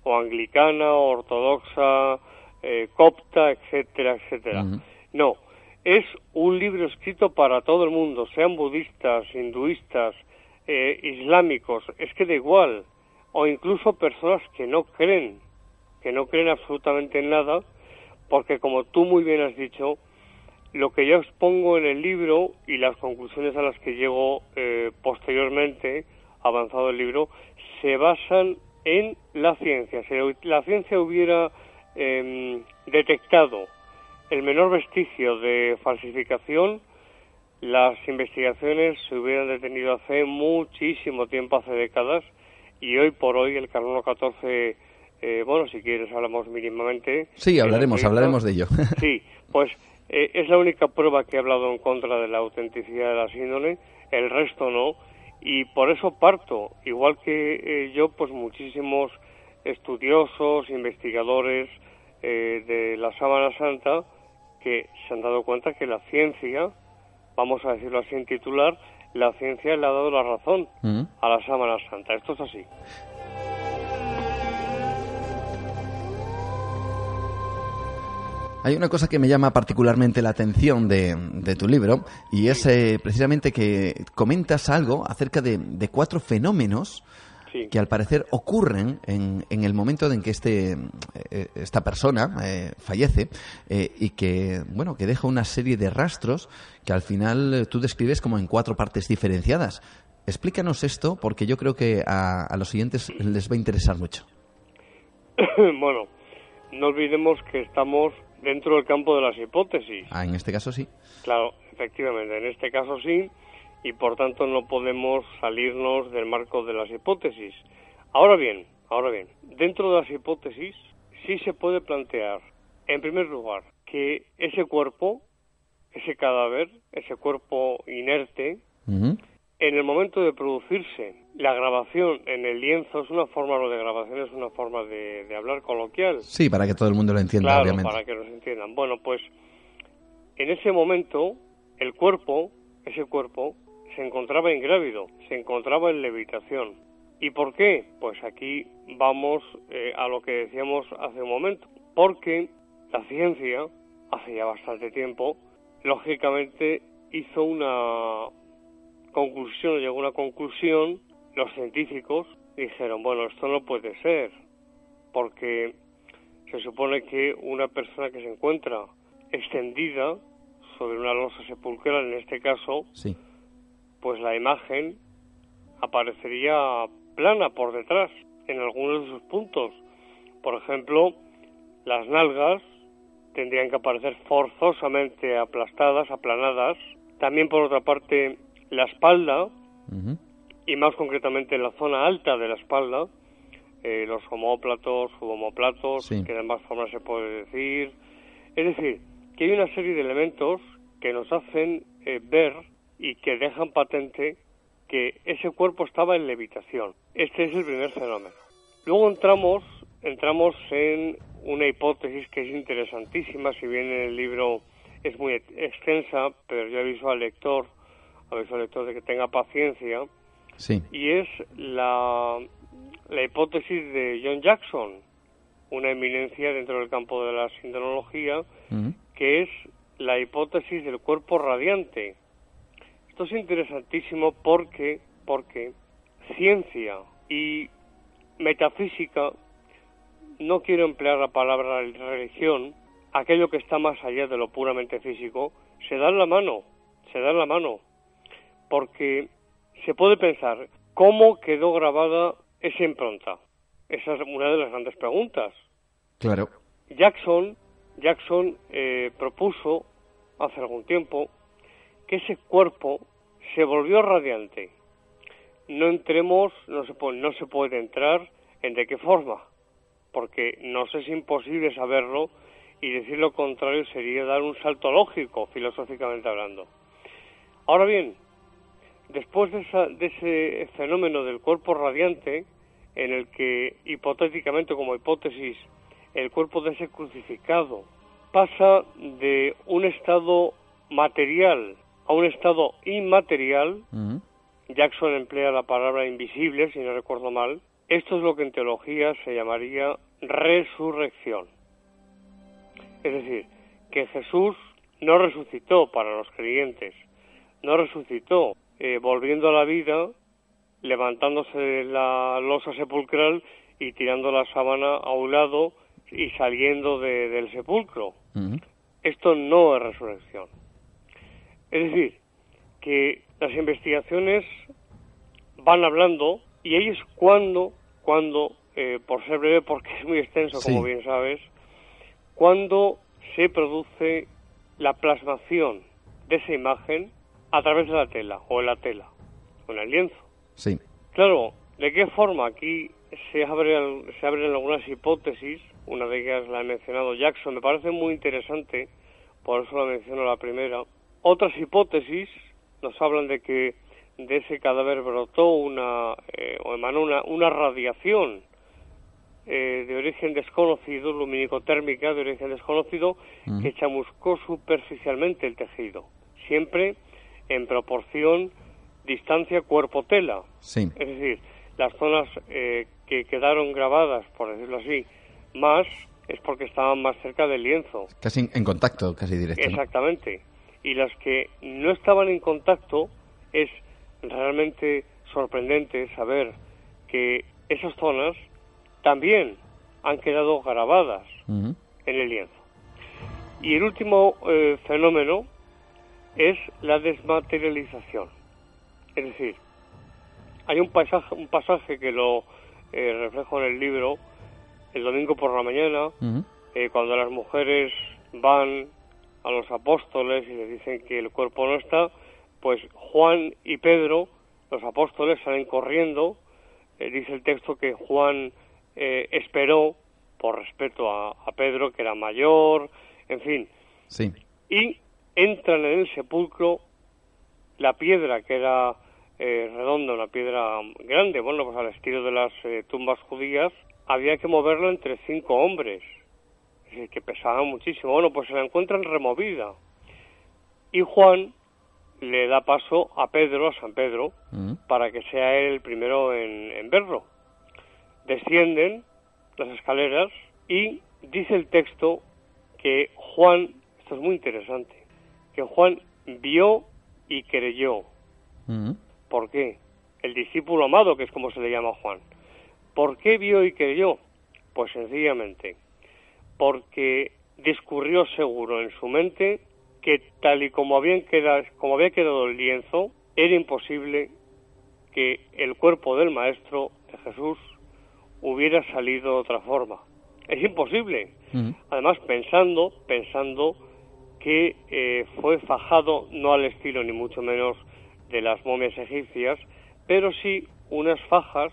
o anglicana o ortodoxa, eh, copta, etcétera, etcétera. No, es un libro escrito para todo el mundo, sean budistas, hinduistas, eh, islámicos, es que da igual, o incluso personas que no creen, que no creen absolutamente en nada, porque como tú muy bien has dicho, lo que yo expongo en el libro y las conclusiones a las que llego eh, posteriormente, avanzado el libro, se basan en la ciencia. Si la ciencia hubiera em, detectado el menor vestigio de falsificación, las investigaciones se hubieran detenido hace muchísimo tiempo, hace décadas, y hoy por hoy el carbono 14, eh, bueno, si quieres hablamos mínimamente. Sí, hablaremos, hablaremos de ello. *laughs* sí, pues eh, es la única prueba que he hablado en contra de la autenticidad de la síndrome, el resto no, y por eso parto, igual que eh, yo, pues muchísimos estudiosos, investigadores de la Sábana Santa, que se han dado cuenta que la ciencia, vamos a decirlo así en titular, la ciencia le ha dado la razón Mm. a la Sábana Santa. Esto es así. Hay una cosa que me llama particularmente la atención de, de tu libro y es eh, precisamente que comentas algo acerca de, de cuatro fenómenos Sí. que al parecer ocurren en, en el momento en que este, eh, esta persona eh, fallece eh, y que, bueno, que deja una serie de rastros que al final eh, tú describes como en cuatro partes diferenciadas. Explícanos esto porque yo creo que a, a los siguientes les va a interesar mucho. *coughs* bueno, no olvidemos que estamos dentro del campo de las hipótesis. Ah, en este caso sí. Claro, efectivamente, en este caso sí, y por tanto no podemos salirnos del marco de las hipótesis. Ahora bien, ahora bien, dentro de las hipótesis sí se puede plantear, en primer lugar, que ese cuerpo, ese cadáver, ese cuerpo inerte, en el momento de producirse la grabación en el lienzo es una forma, lo de grabación es una forma de, de hablar coloquial. Sí, para que todo el mundo lo entienda, claro, obviamente. para que nos entiendan. Bueno, pues en ese momento el cuerpo, ese cuerpo, se encontraba ingrávido, se encontraba en levitación. ¿Y por qué? Pues aquí vamos eh, a lo que decíamos hace un momento. Porque la ciencia, hace ya bastante tiempo, lógicamente hizo una conclusión, llegó a una conclusión, los científicos dijeron, bueno, esto no puede ser, porque se supone que una persona que se encuentra extendida sobre una losa sepulcral, en este caso, Sí. Pues la imagen aparecería plana por detrás, en algunos de sus puntos. Por ejemplo, las nalgas tendrían que aparecer forzosamente aplastadas, aplanadas. También, por otra parte, la espalda, y más concretamente en la zona alta de la espalda, eh, los homóplatos, subhomoplatos, Sí. que de ambas formas se puede decir. Es decir, que hay una serie de elementos que nos hacen eh, ver y que dejan patente que ese cuerpo estaba en levitación. Este es el primer fenómeno. Luego entramos, entramos en una hipótesis que es interesantísima, si bien en el libro es muy ex- extensa, pero yo aviso al lector, aviso al lector de que tenga paciencia, Sí. y es la, la hipótesis de John Jackson, una eminencia dentro del campo de la sindonología, Ujú. que es la hipótesis del cuerpo radiante. Esto es interesantísimo porque, porque ciencia y metafísica, no quiero emplear la palabra religión, aquello que está más allá de lo puramente físico, se dan la mano, se dan la mano, porque se puede pensar cómo quedó grabada esa impronta. Esa es una de las grandes preguntas. Claro. Jackson, Jackson eh, propuso hace algún tiempo que ese cuerpo se volvió radiante. No entremos, no se puede, no se puede entrar en de qué forma, porque nos es imposible saberlo y decir lo contrario sería dar un salto lógico, filosóficamente hablando. Ahora bien, después de, esa- de ese fenómeno del cuerpo radiante, en el que hipotéticamente como hipótesis el cuerpo de ese crucificado pasa de un estado material a un estado inmaterial. Jackson emplea la palabra invisible, si no recuerdo mal. Esto es lo que en teología se llamaría resurrección. Es decir, que Jesús no resucitó para los creyentes, no resucitó eh, volviendo a la vida, levantándose de la losa sepulcral y tirando la sábana a un lado y saliendo del sepulcro. Esto no es resurrección. Es decir, que las investigaciones van hablando y ahí es cuando, cuando, eh, por ser breve, porque es muy extenso, como bien sabes, cuando se produce la plasmación de esa imagen a través de la tela o en la tela o en el lienzo. Sí. Claro, ¿de qué forma? Aquí se, abre, se abren algunas hipótesis, una de ellas la ha mencionado Jackson, me parece muy interesante, por eso la menciono la primera. Otras hipótesis nos hablan de que de ese cadáver brotó una eh, o emanó una, una radiación eh, de origen desconocido, lumínico-térmica de origen desconocido, que chamuscó superficialmente el tejido, siempre en proporción distancia cuerpo-tela. Sí. Es decir, las zonas eh, que quedaron grabadas, por decirlo así, más es porque estaban más cerca del lienzo. Casi en contacto, casi directo. Exactamente. Y las que no estaban en contacto es realmente sorprendente saber que esas zonas también han quedado grabadas en el lienzo. Y el último eh, fenómeno es la desmaterialización. Es decir, hay un pasaje, un pasaje que lo eh, reflejo en el libro, el domingo por la mañana, eh, cuando las mujeres van a los apóstoles y les dicen que el cuerpo no está, pues Juan y Pedro, los apóstoles, salen corriendo. dice el texto que Juan eh, esperó por respeto a, Pedro, que era mayor, en fin. Sí. Y entran en el sepulcro la piedra que era eh, redonda, una piedra grande, bueno, pues al estilo de las eh, tumbas judías, había que moverla entre cinco hombres, que pesaba muchísimo. Bueno, pues se la encuentran removida. Y Juan le da paso a Pedro, a San Pedro, mm. para que sea él el primero en verlo descienden las escaleras y dice el texto que Juan, esto es muy interesante, que Juan vio y creyó. ¿Por qué? El discípulo amado, que es como se le llama a Juan. ¿Por qué vio y creyó? Pues sencillamente, porque discurrió seguro en su mente que tal y como, habían quedado, como había quedado el lienzo, era imposible que el cuerpo del Maestro de Jesús hubiera salido de otra forma. Es imposible. Además, pensando, pensando que eh, fue fajado no al estilo ni mucho menos de las momias egipcias, pero sí unas fajas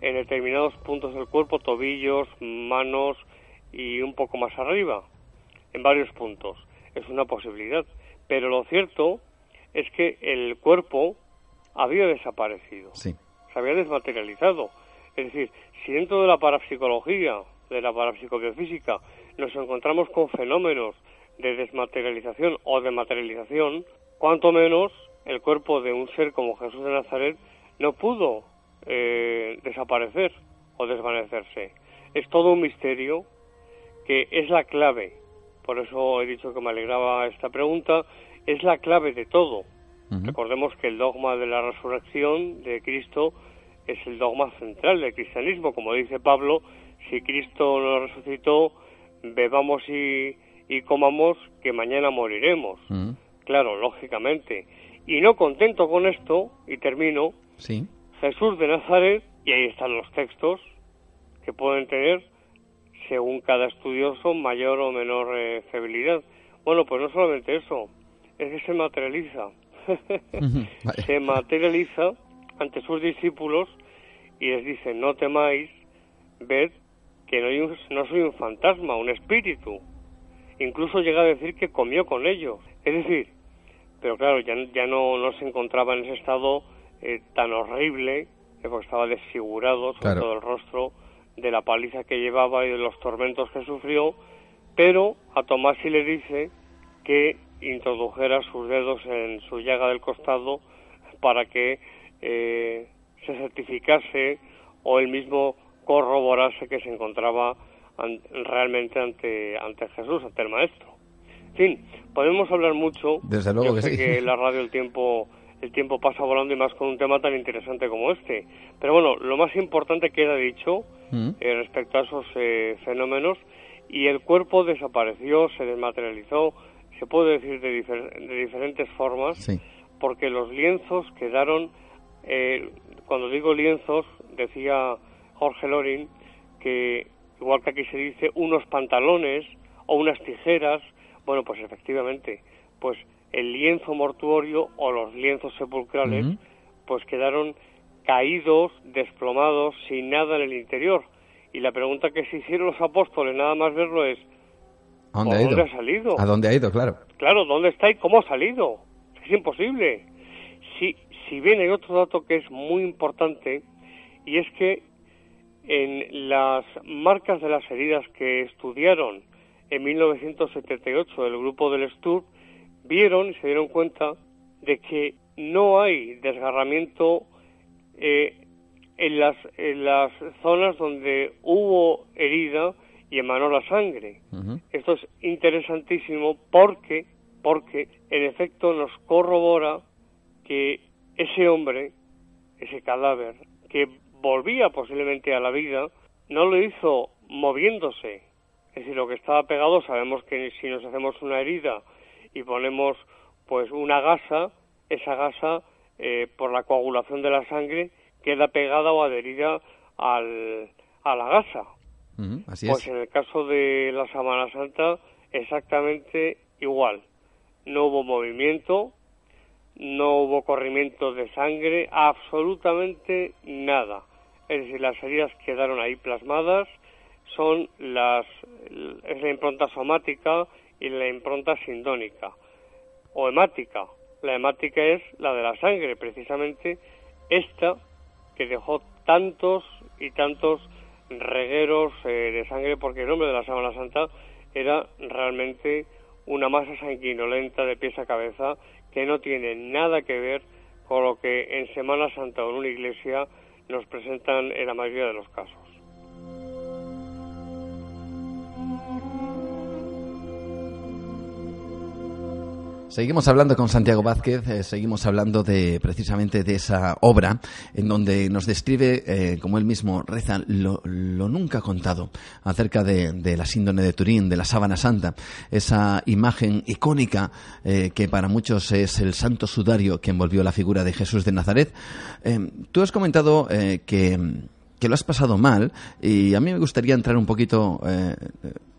en determinados puntos del cuerpo, tobillos, manos y un poco más arriba, en varios puntos. Es una posibilidad. Pero lo cierto es que el cuerpo había desaparecido. Sí. Se había desmaterializado. Es decir, si dentro de la parapsicología, de la parapsicobiofísica, nos encontramos con fenómenos de desmaterialización o de materialización, cuanto menos el cuerpo de un ser como Jesús de Nazaret no pudo eh, desaparecer o desvanecerse. Es todo un misterio que es la clave. Por eso he dicho que me alegraba esta pregunta. Es la clave de todo. Recordemos que el dogma de la resurrección de Cristo es el dogma central del cristianismo. Como dice Pablo, si Cristo no resucitó, bebamos y, comamos, que mañana moriremos. Claro, lógicamente. Y no contento con esto, y termino, sí. Jesús de Nazaret, y ahí están los textos que pueden tener, según cada estudioso, mayor o menor eh, fiabilidad. Bueno, pues no solamente eso, es que se materializa. *laughs* se materializa ante sus discípulos y les dice, no temáis, ved que no, no soy un fantasma, un espíritu. Incluso llega a decir que comió con ellos. Es decir, pero claro, ya, ya no, no se encontraba en ese estado eh, tan horrible, eh, porque estaba desfigurado sobre todo el rostro de la paliza que llevaba y de los tormentos que sufrió, pero a Tomás sí le dice que introdujera sus dedos en su llaga del costado para que eh, se certificase o él mismo corroborase que se encontraba realmente ante, ante Jesús, ante el Maestro. En fin, podemos hablar mucho. Desde luego que sé que la radio el tiempo el tiempo pasa volando y más con un tema tan interesante como este. Pero bueno, lo más importante queda dicho mm. eh, respecto a esos eh, fenómenos y el cuerpo desapareció, se desmaterializó, se puede decir de, de diferentes formas, porque los lienzos quedaron, eh, cuando digo lienzos, decía Jorge Lorin, que igual que aquí se dice unos pantalones o unas tijeras, bueno, pues efectivamente, pues el lienzo mortuorio o los lienzos sepulcrales, pues quedaron caídos, desplomados, sin nada en el interior. Y la pregunta que se hicieron los apóstoles, nada más verlo, es, ¿A dónde, ha, ido? dónde ha salido? ¿A dónde ha ido, claro? Claro, ¿dónde está y cómo ha salido? Es imposible. Si, si bien hay otro dato que es muy importante, y es que en las marcas de las heridas que estudiaron en 1978 el grupo del Sturm, vieron y se dieron cuenta de que no hay desgarramiento eh, en, las, en las zonas donde hubo herida y emanó la sangre. Esto es interesantísimo porque, porque en efecto nos corrobora que ese hombre, ese cadáver, que volvía posiblemente a la vida, no lo hizo moviéndose. Es decir, lo que estaba pegado, sabemos que si nos hacemos una herida y ponemos pues una gasa, esa gasa eh, por la coagulación de la sangre queda pegada o adherida al, a la gasa. pues en el caso de la Semana Santa exactamente igual. No hubo movimiento, no hubo corrimiento de sangre, absolutamente nada. Es decir, las heridas quedaron ahí plasmadas, son las es la impronta somática y la impronta sindónica o hemática. La hemática es la de la sangre, precisamente esta que dejó tantos y tantos regueros eh, de sangre porque el nombre de la Semana Santa era realmente una masa sanguinolenta de pies a cabeza que no tiene nada que ver con lo que en Semana Santa o en una iglesia nos presentan en la mayoría de los casos. Seguimos hablando con Santiago Vázquez, eh, seguimos hablando de precisamente de esa obra en donde nos describe, eh, como él mismo reza, lo, nunca contado acerca de, la síndrome de Turín, de la sábana santa, esa imagen icónica eh, que para muchos es el santo sudario que envolvió la figura de Jesús de Nazaret. tú has comentado que que lo has pasado mal y a mí me gustaría entrar un poquito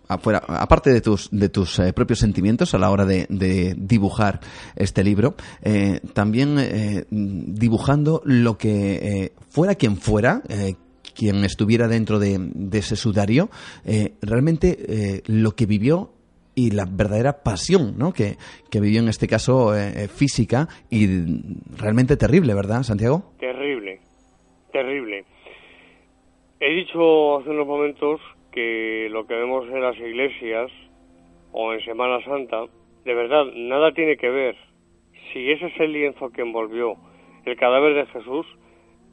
afuera, aparte de tus, de tus eh, propios sentimientos a la hora de, dibujar este libro, eh, también eh, dibujando lo que fuera quien fuera, quien estuviera dentro de, ese sudario, realmente lo que vivió y la verdadera pasión ¿no? que, que vivió en este caso física y realmente terrible, ¿verdad, Santiago? Terrible, terrible. He dicho hace unos momentos que lo que vemos en las iglesias o en Semana Santa, de verdad, nada tiene que ver. Si ese es el lienzo que envolvió el cadáver de Jesús,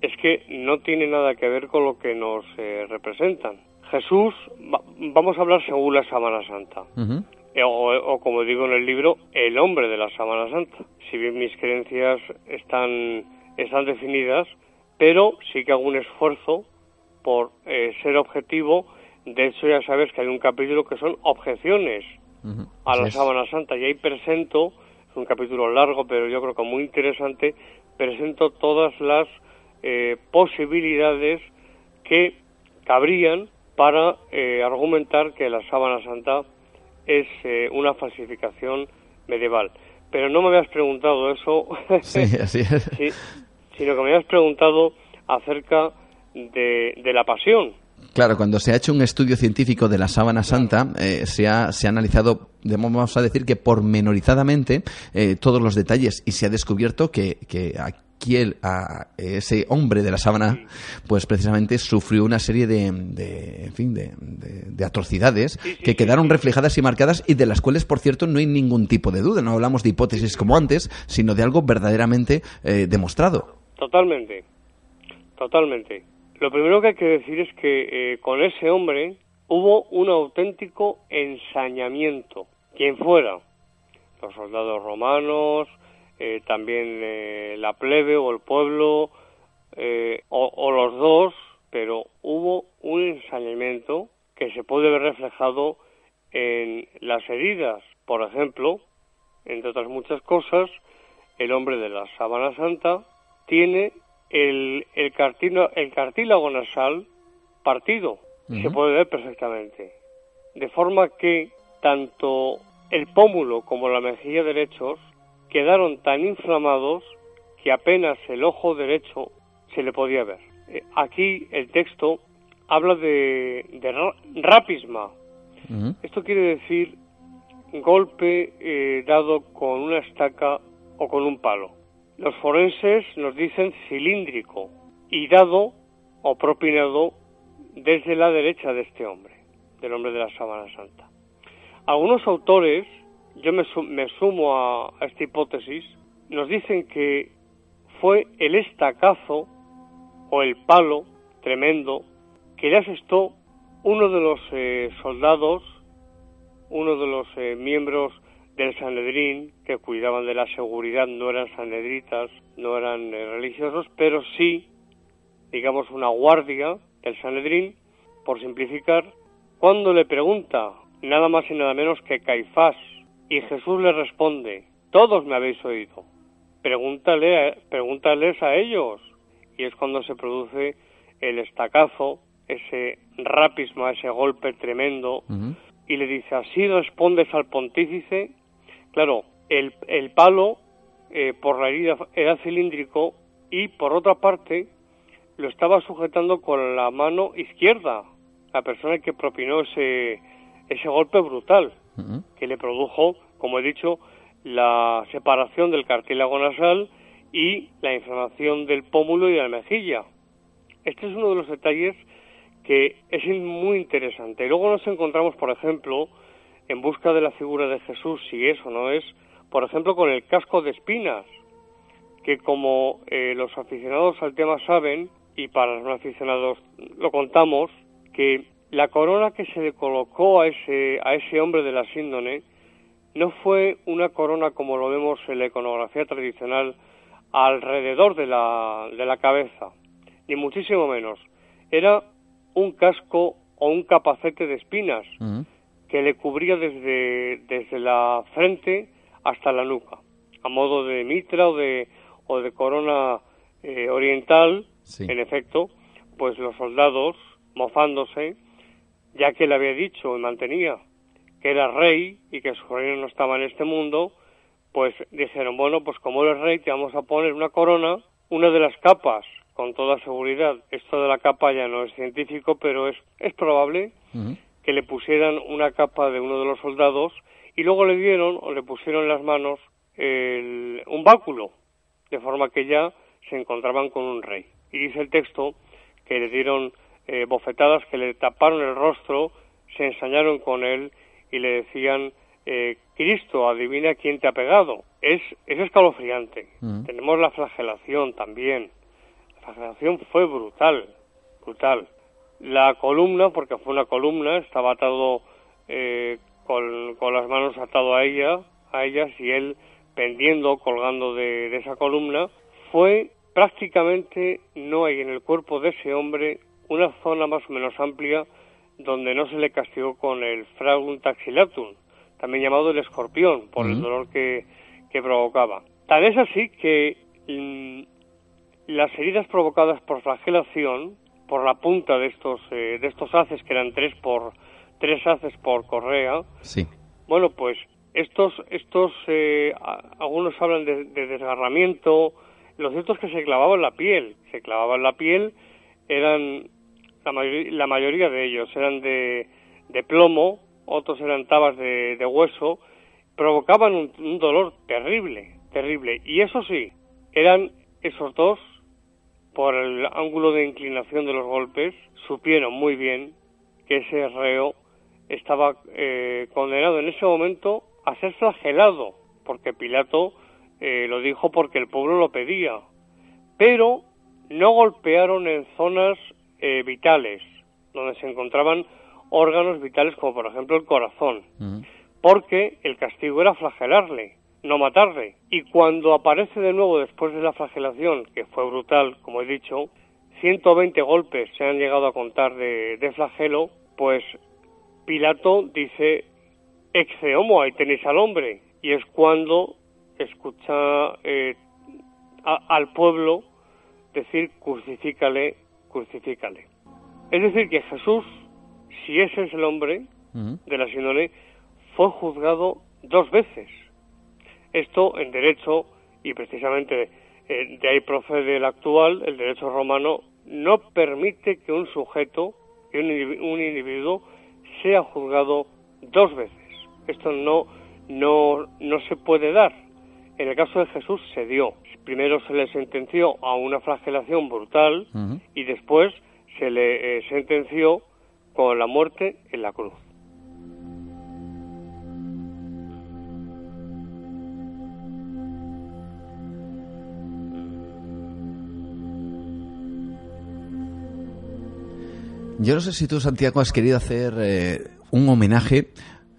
es que no tiene nada que ver con lo que nos eh, representan. Jesús, vamos a hablar según la Semana Santa, eh, o, como digo en el libro, el hombre de la Semana Santa. Si bien mis creencias están, están definidas, pero sí que hago un esfuerzo por eh, ser objetivo de hecho, ya sabes que hay un capítulo que son objeciones a la sábana santa y ahí presento, es un capítulo largo, pero yo creo que muy interesante, presento todas las eh, posibilidades que cabrían para eh, argumentar que la sábana santa es eh, una falsificación medieval. Pero no me habías preguntado eso, *laughs* sino que me habías preguntado acerca de, de la pasión. Claro, cuando se ha hecho un estudio científico de la sábana santa, eh, se, ha, se ha analizado, vamos a decir que pormenorizadamente, eh, todos los detalles y se ha descubierto que, que Kiel, a ese hombre de la sábana, pues precisamente sufrió una serie de, de en fin, de, de- de atrocidades que quedaron reflejadas y marcadas y de las cuales, por cierto, no hay ningún tipo de duda. No hablamos de hipótesis como antes, sino de algo verdaderamente eh, demostrado. Totalmente, totalmente. Lo primero que hay que decir es que eh, con ese hombre hubo un auténtico ensañamiento. Quien fuera, los soldados romanos, eh, también eh, la plebe o el pueblo, eh, o, o los dos, pero hubo un ensañamiento que se puede ver reflejado en las heridas. Por ejemplo, entre otras muchas cosas, el hombre de la sábana santa tiene el, el, cartílago, el cartílago nasal partido. Se puede ver perfectamente. De forma que tanto el pómulo como la mejilla derechos quedaron tan inflamados que apenas el ojo derecho se le podía ver. Eh, Aquí el texto habla de, de ra- rapisma. Esto quiere decir golpe eh, dado con una estaca o con un palo. Los forenses nos dicen cilíndrico y dado o propinado desde la derecha de este hombre, del hombre de la sábana santa. Algunos autores, yo me, me sumo a, a esta hipótesis, nos dicen que fue el estacazo o el palo tremendo que le asestó uno de los eh, soldados, uno de los eh, miembros del Sanedrín que cuidaban de la seguridad, no eran sanedritas, no eran eh, religiosos, pero sí, digamos, una guardia del Sanedrín, por simplificar, cuando le pregunta nada más y nada menos que Caifás, y Jesús le responde, todos me habéis oído, pregúntale, a- pregúntales a ellos, y es cuando se produce el estacazo, ese rapisma, ese golpe tremendo, y le dice, así respondes al pontífice. Claro, el, el palo eh, por la herida era cilíndrico y por otra parte lo estaba sujetando con la mano izquierda, la persona que propinó ese, ese golpe brutal, que le produjo, como he dicho, la separación del cartílago nasal y la inflamación del pómulo y de la mejilla. Este es uno de los detalles que es muy interesante. Luego nos encontramos, por ejemplo, en busca de la figura de Jesús, si es o no es, por ejemplo, con el casco de espinas, que como eh, los aficionados al tema saben, y para los aficionados lo contamos, que la corona que se le colocó a ese, a ese hombre de la síndone no fue una corona como lo vemos en la iconografía tradicional alrededor de la, de la cabeza, ni muchísimo menos. Era un casco o un capacete de espinas que le cubría desde, desde la frente hasta la nuca, a modo de mitra o de, o de corona eh, oriental, en efecto, pues los soldados, mofándose, ya que le había dicho y mantenía que era rey y que su reino no estaba en este mundo, pues dijeron, bueno, pues como eres rey te vamos a poner una corona, una de las capas, con toda seguridad. Esto de la capa ya no es científico, pero es, es probable que le pusieran una capa de uno de los soldados y luego le dieron o le pusieron en las manos el- un báculo, de forma que ya se encontraban con un rey. Y dice el texto que le dieron eh, bofetadas, que le taparon el rostro, se ensañaron con él y le decían, eh, Cristo, adivina quién te ha pegado. Es, es escalofriante. Tenemos la flagelación también. La flagelación fue brutal, brutal. La columna, porque fue una columna, estaba atado eh, con, con las manos atado a ella, a ellas y él pendiendo, colgando de, de esa columna, fue prácticamente no hay en el cuerpo de ese hombre una zona más o menos amplia donde no se le castigó con el fragum taxilatum, también llamado el escorpión, por el dolor que, que provocaba. Tan es así que mm, las heridas provocadas por flagelación, por la punta de estos, eh, de estos haces, que eran tres por tres haces por correa, Sí. bueno, pues estos, estos eh, a- algunos hablan de, de desgarramiento. Lo cierto es que se clavaba en la piel, se clavaba en la piel. Eran la, mayoría, la mayoría de ellos eran de, de plomo, otros eran tabas de, de hueso. Provocaban un, un dolor terrible, terrible. Y eso sí, eran esos dos, por el ángulo de inclinación de los golpes, supieron muy bien que ese reo estaba eh, condenado en ese momento a ser flagelado, porque Pilato eh, lo dijo porque el pueblo lo pedía, pero no golpearon en zonas eh, vitales, donde se encontraban órganos vitales como por ejemplo el corazón, porque el castigo era flagelarle, no matarle. Y cuando aparece de nuevo después de la flagelación, que fue brutal, como he dicho, 120 golpes se han llegado a contar de, de flagelo, pues Pilato dice, exe homo, ahí tenéis al hombre. Y es cuando escucha eh, al pueblo decir, crucifícale, crucifícale. Es decir, que Jesús, si ese es el hombre de la síndrome, fue juzgado dos veces. Esto en derecho, y precisamente eh, de ahí procede el actual, el derecho romano, no permite que un sujeto, que un individuo, sea juzgado dos veces. Esto no, no, no se puede dar. En el caso de Jesús se dio. Primero se le sentenció a una flagelación brutal y después se le eh, sentenció con la muerte en la cruz. Yo no sé si tú, Santiago, has querido hacer eh, un homenaje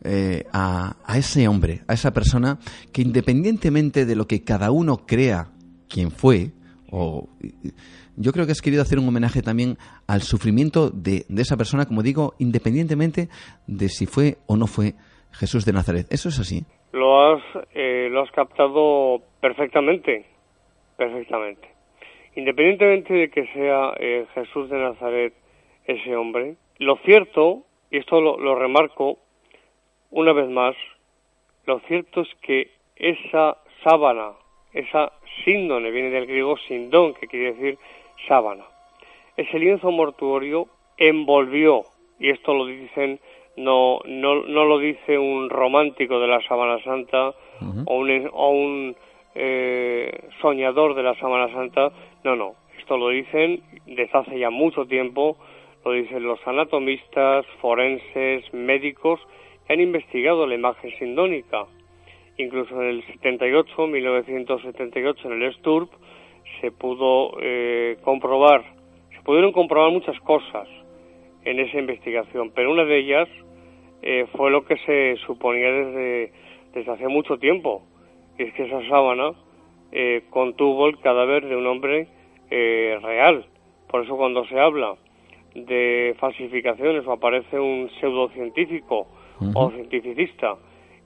eh, a, ese hombre, a esa persona que independientemente de lo que cada uno crea quién fue, o yo creo que has querido hacer un homenaje también al sufrimiento de, esa persona, como digo, independientemente de si fue o no fue Jesús de Nazaret. ¿Eso es así? Lo has, eh, lo has captado perfectamente, perfectamente. Independientemente de que sea Jesús de Nazaret ese hombre. Lo cierto, y esto lo, remarco una vez más, lo cierto es que esa sábana, esa síndone, viene del griego sindón, que quiere decir sábana. Ese lienzo mortuorio envolvió, y esto lo dicen, no, no, no lo dice un romántico de la sábana santa o un, o un eh, soñador de la sábana santa, no, no, esto lo dicen desde hace ya mucho tiempo lo dicen los anatomistas, forenses, médicos que han investigado la imagen sindónica. Incluso en el 78, 1978, en el Sturp, se pudo eh, comprobar, se pudieron comprobar muchas cosas en esa investigación, pero una de ellas eh, fue lo que se suponía desde, desde hace mucho tiempo, y es que esa sábana eh, contuvo el cadáver de un hombre real. Por eso cuando se habla de falsificaciones o aparece un pseudocientífico o cientificista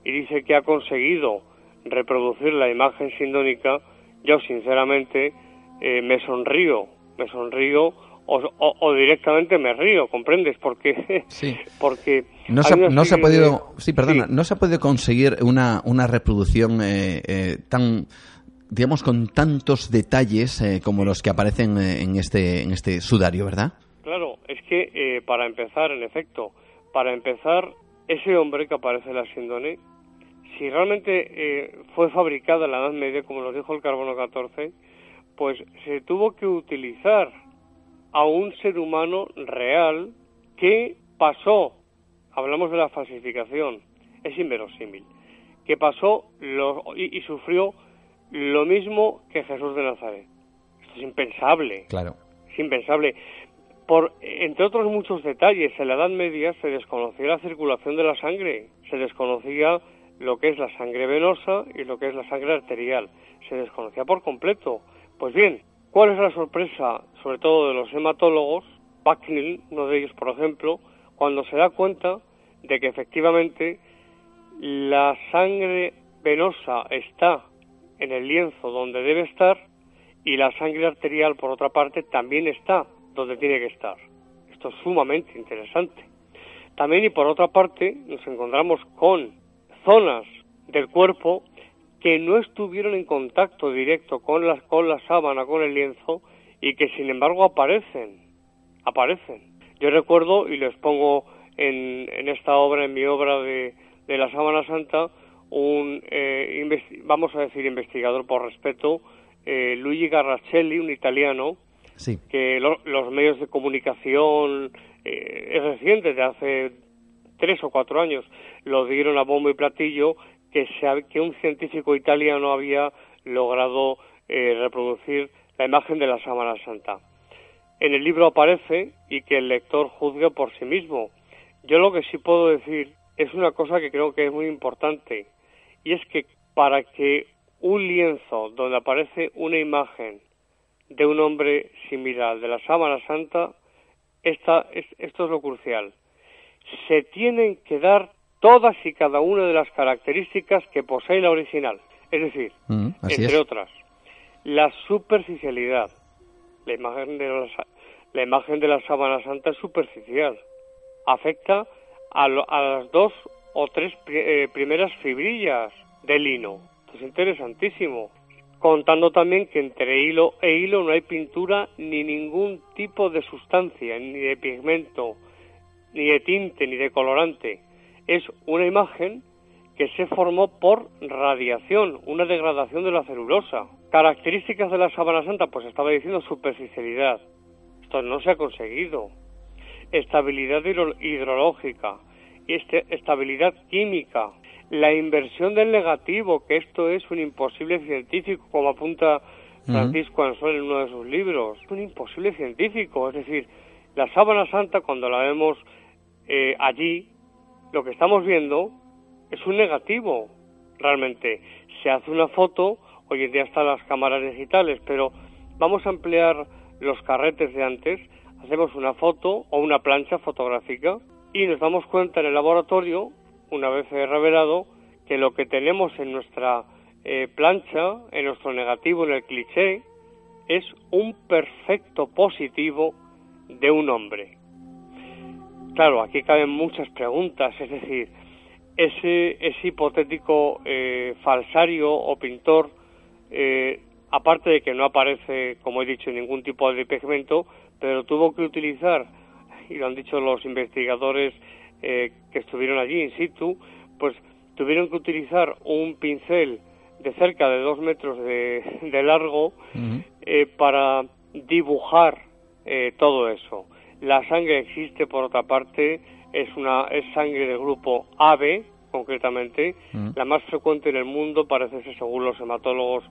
y dice que ha conseguido reproducir la imagen sindónica, yo sinceramente eh, me sonrío, me sonrío o, directamente me río, ¿comprendes? Porque, sí. *laughs* porque no se, no se ha podido, sí, perdona, no se ha podido conseguir una, una reproducción eh, eh, tan digamos con tantos detalles como los que aparecen en este en este sudario, ¿verdad? Es que eh, para empezar, en efecto, para empezar, ese hombre que aparece en la síndone, si realmente eh, fue fabricado en la Edad Media, como nos dijo el carbono 14, pues se tuvo que utilizar a un ser humano real que pasó, hablamos de la falsificación, es inverosímil, que pasó y, y sufrió lo mismo que Jesús de Nazaret. Esto es impensable. Claro. Es impensable. Por, entre otros muchos detalles, en la Edad Media se desconocía la circulación de la sangre, se desconocía lo que es la sangre venosa y lo que es la sangre arterial, se desconocía por completo. Pues bien, ¿cuál es la sorpresa, sobre todo de los hematólogos? Bucknell, uno de ellos, por ejemplo, cuando se da cuenta de que efectivamente la sangre venosa está en el lienzo donde debe estar y la sangre arterial, por otra parte, también está donde tiene que estar. Esto es sumamente interesante. También y por otra parte nos encontramos con zonas del cuerpo que no estuvieron en contacto directo con la, con la sábana, con el lienzo, y que sin embargo aparecen, aparecen. Yo recuerdo, y les pongo en, en esta obra, en mi obra de, la sábana santa, un, eh, vamos a decir investigador por respeto, eh, Luigi Garracelli, un italiano, que los medios de comunicación eh, es reciente, de hace tres o cuatro años, lo dieron a bombo y platillo que, se, que un científico italiano había logrado eh, reproducir la imagen de la Sábana Santa. En el libro aparece y que el lector juzgue por sí mismo. Yo lo que sí puedo decir es una cosa que creo que es muy importante y es que para que un lienzo donde aparece una imagen de un hombre similar de la Sábana Santa, esta, esto es lo crucial. Se tienen que dar todas y cada una de las características que posee la original. Es decir, mm, entre otras, la superficialidad. La imagen de la, la imagen de la sábana santa es superficial. Afecta a, las dos o tres eh, primeras fibrillas del lino. Esto es interesantísimo. Contando también que entre hilo e hilo no hay pintura ni ningún tipo de sustancia, ni de pigmento, ni de tinte, ni de colorante. Es una imagen que se formó por radiación, una degradación de la celulosa. Características de la sábana santa, pues estaba diciendo superficialidad. Esto no se ha conseguido. Estabilidad hidrológica, este, estabilidad química, la inversión del negativo, que esto es un imposible científico, como apunta Francisco Ansol en uno de sus libros. Es un imposible científico, es decir, la sábana santa cuando la vemos eh, allí, lo que estamos viendo es un negativo, realmente. Se hace una foto, hoy en día están las cámaras digitales, pero vamos a emplear los carretes de antes, hacemos una foto o una plancha fotográfica y nos damos cuenta en el laboratorio una vez revelado que lo que tenemos en nuestra eh, plancha, en nuestro negativo, en el cliché, es un perfecto positivo de un hombre. Claro, aquí caben muchas preguntas, es decir, ese, hipotético eh, falsario o pintor, eh, aparte de que no aparece, como he dicho, ningún tipo de pigmento, pero tuvo que utilizar, y lo han dicho los investigadores eh, que estuvieron allí in situ, pues tuvieron que utilizar un pincel de cerca de dos metros de, largo eh, para dibujar eh, todo eso. La sangre existe, por otra parte, es una es sangre del grupo AB, concretamente, la más frecuente en el mundo, parece ser según los hematólogos,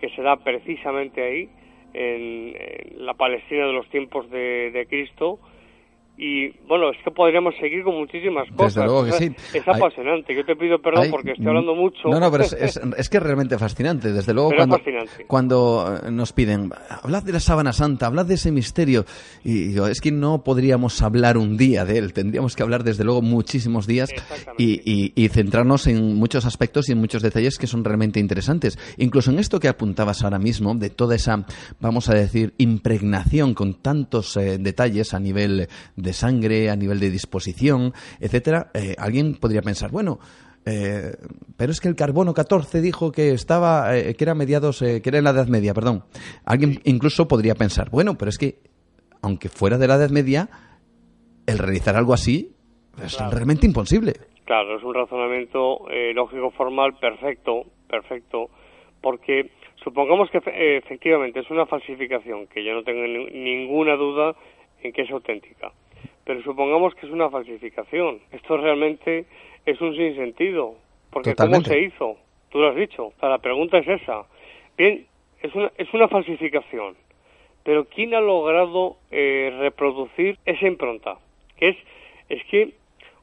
que se da precisamente ahí, en, la Palestina de los tiempos de Cristo, y bueno, es que podríamos seguir con muchísimas cosas. Desde luego que sí. Es apasionante. Yo te pido perdón porque estoy hablando mucho. No, no, pero *laughs* es, es, que es realmente fascinante. Desde luego, cuando, cuando eh, nos piden, hablad de la sábana santa, hablad de ese misterio. Y digo, es que no podríamos hablar un día de él. Tendríamos que hablar, desde luego, muchísimos días y, y, y centrarnos en muchos aspectos y en muchos detalles que son realmente interesantes. Incluso en esto que apuntabas ahora mismo, de toda esa, vamos a decir, impregnación con tantos eh, detalles a nivel de sangre, a nivel de disposición, etcétera, eh, alguien podría pensar, bueno, eh, pero es que el carbono 14 dijo que estaba, eh, que era mediados, que era en la Edad Media, perdón. Alguien incluso podría pensar, bueno, pero es que, aunque fuera de la Edad Media, el realizar algo así es realmente imposible. Claro, es un razonamiento lógico formal perfecto, perfecto, porque supongamos que efectivamente es una falsificación, que yo no tengo ninguna duda en que es auténtica pero supongamos que es una falsificación. Esto realmente es un sinsentido, porque ¿cómo se hizo? Tú lo has dicho, la pregunta es esa. Bien, es una, es una falsificación, pero ¿quién ha logrado eh, reproducir esa impronta? Que es, es que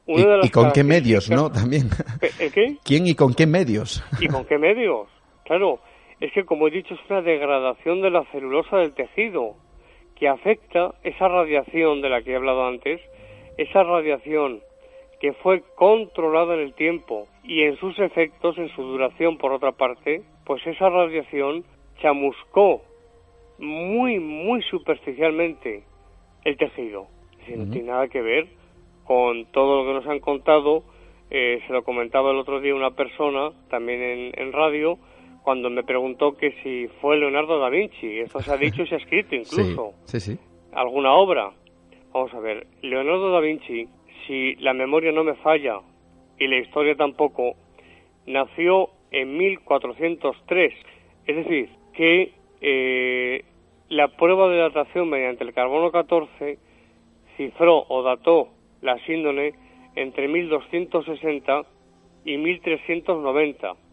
una de las ¿Y con qué medios, no? *laughs* También. ¿El qué? ¿Quién y con qué medios? ¿Y con qué medios? Claro, es que como he dicho es una degradación de la celulosa del tejido que afecta esa radiación de la que he hablado antes, esa radiación que fue controlada en el tiempo y en sus efectos, en su duración por otra parte, pues esa radiación chamuscó muy, muy superficialmente el tejido. Es decir, no tiene nada que ver con todo lo que nos han contado. Eh, se lo comentaba el otro día una persona, también en, en radio, cuando me preguntó que si fue Leonardo da Vinci. Esto se ha dicho y se ha escrito *laughs* incluso. Sí, sí, ¿Alguna obra? Vamos a ver, Leonardo da Vinci, si la memoria no me falla y la historia tampoco, nació en 1403. Es decir, que eh, la prueba de datación mediante el carbono 14 cifró o dató la síndone entre 1260 y 1390.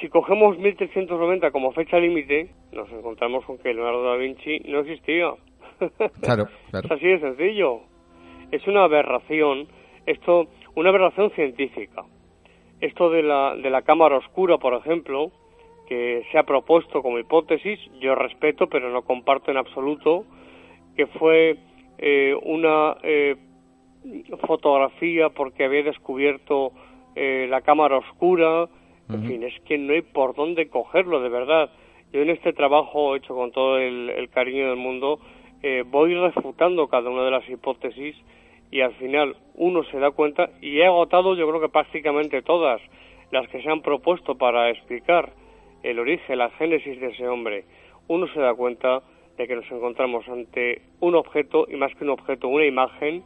Si cogemos 1390 como fecha límite, nos encontramos con que Leonardo da Vinci no existía. *laughs* Claro, claro. Es así de sencillo. Es una aberración, esto, una aberración científica. Esto de la, de la cámara oscura, por ejemplo, que se ha propuesto como hipótesis, yo respeto, pero no comparto en absoluto, que fue eh, una eh, fotografía porque había descubierto eh, la cámara oscura, en fin, es que no hay por dónde cogerlo, de verdad. Yo en este trabajo hecho con todo el, cariño del mundo eh, voy refutando cada una de las hipótesis y al final uno se da cuenta y he agotado yo creo que prácticamente todas las que se han propuesto para explicar el origen, la génesis de ese hombre. Uno se da cuenta de que nos encontramos ante un objeto y más que un objeto, una imagen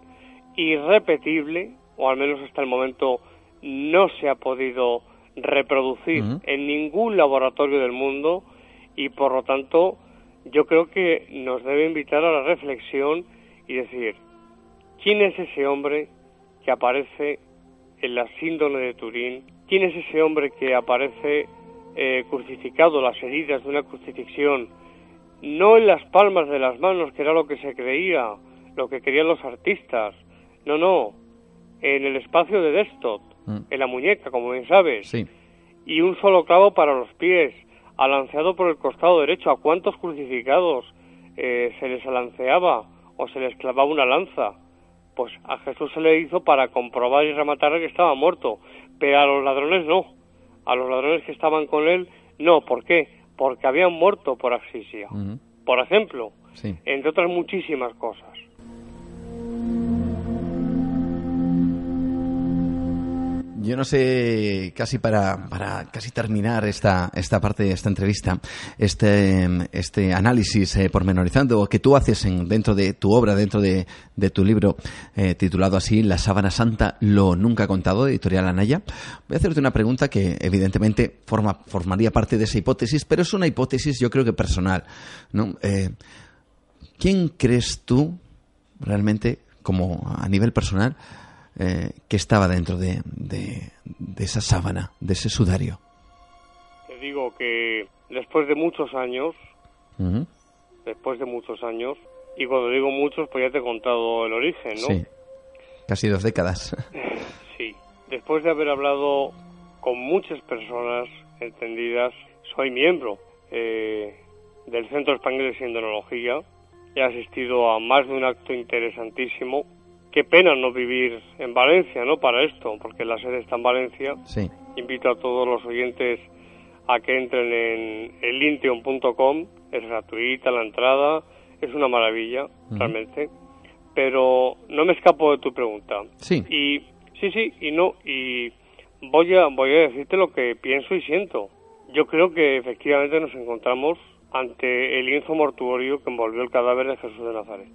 irrepetible o al menos hasta el momento no se ha podido reproducir en ningún laboratorio del mundo y por lo tanto yo creo que nos debe invitar a la reflexión y decir, ¿quién es ese hombre que aparece en la síndrome de Turín? ¿Quién es ese hombre que aparece eh, crucificado, las heridas de una crucifixión, no en las palmas de las manos, que era lo que se creía, lo que querían los artistas, no, no, en el espacio de Destot, Mm. en la muñeca, como bien sabes. Y un solo clavo para los pies, alanceado por el costado derecho. ¿A cuántos crucificados eh, se les alanceaba o se les clavaba una lanza? Pues a Jesús se le hizo para comprobar y rematar que estaba muerto, pero a los ladrones no. A los ladrones que estaban con él, no. ¿Por qué? Porque habían muerto por asfixia. Por ejemplo, entre otras muchísimas cosas. Yo no sé, casi para, para casi terminar esta, esta parte de esta entrevista, este, este análisis eh, pormenorizando que tú haces en, dentro de tu obra, dentro de, de tu libro eh, titulado así, La sábana santa, lo nunca contado, editorial Anaya. Voy a hacerte una pregunta que evidentemente forma, formaría parte de esa hipótesis, pero es una hipótesis yo creo que personal. ¿no? Eh, ¿Quién crees tú realmente, como a nivel personal, eh, que estaba dentro de, de, esa sábana, de ese sudario? Te digo que después de muchos años, después de muchos años, y cuando digo muchos, pues ya te he contado el origen, ¿no? Sí, casi dos décadas. *laughs* *laughs* sí, después de haber hablado con muchas personas entendidas, soy miembro eh, del Centro Español de Sindonología, he asistido a más de un acto interesantísimo qué pena no vivir en Valencia, ¿no? Para esto, porque la sede está en Valencia. Sí. Invito a todos los oyentes a que entren en elinteon.com, es gratuita la entrada, es una maravilla, realmente. Pero no me escapo de tu pregunta. Sí. Y sí, sí, y no, y voy a voy a decirte lo que pienso y siento. Yo creo que efectivamente nos encontramos ante el lienzo mortuorio que envolvió el cadáver de Jesús de Nazaret.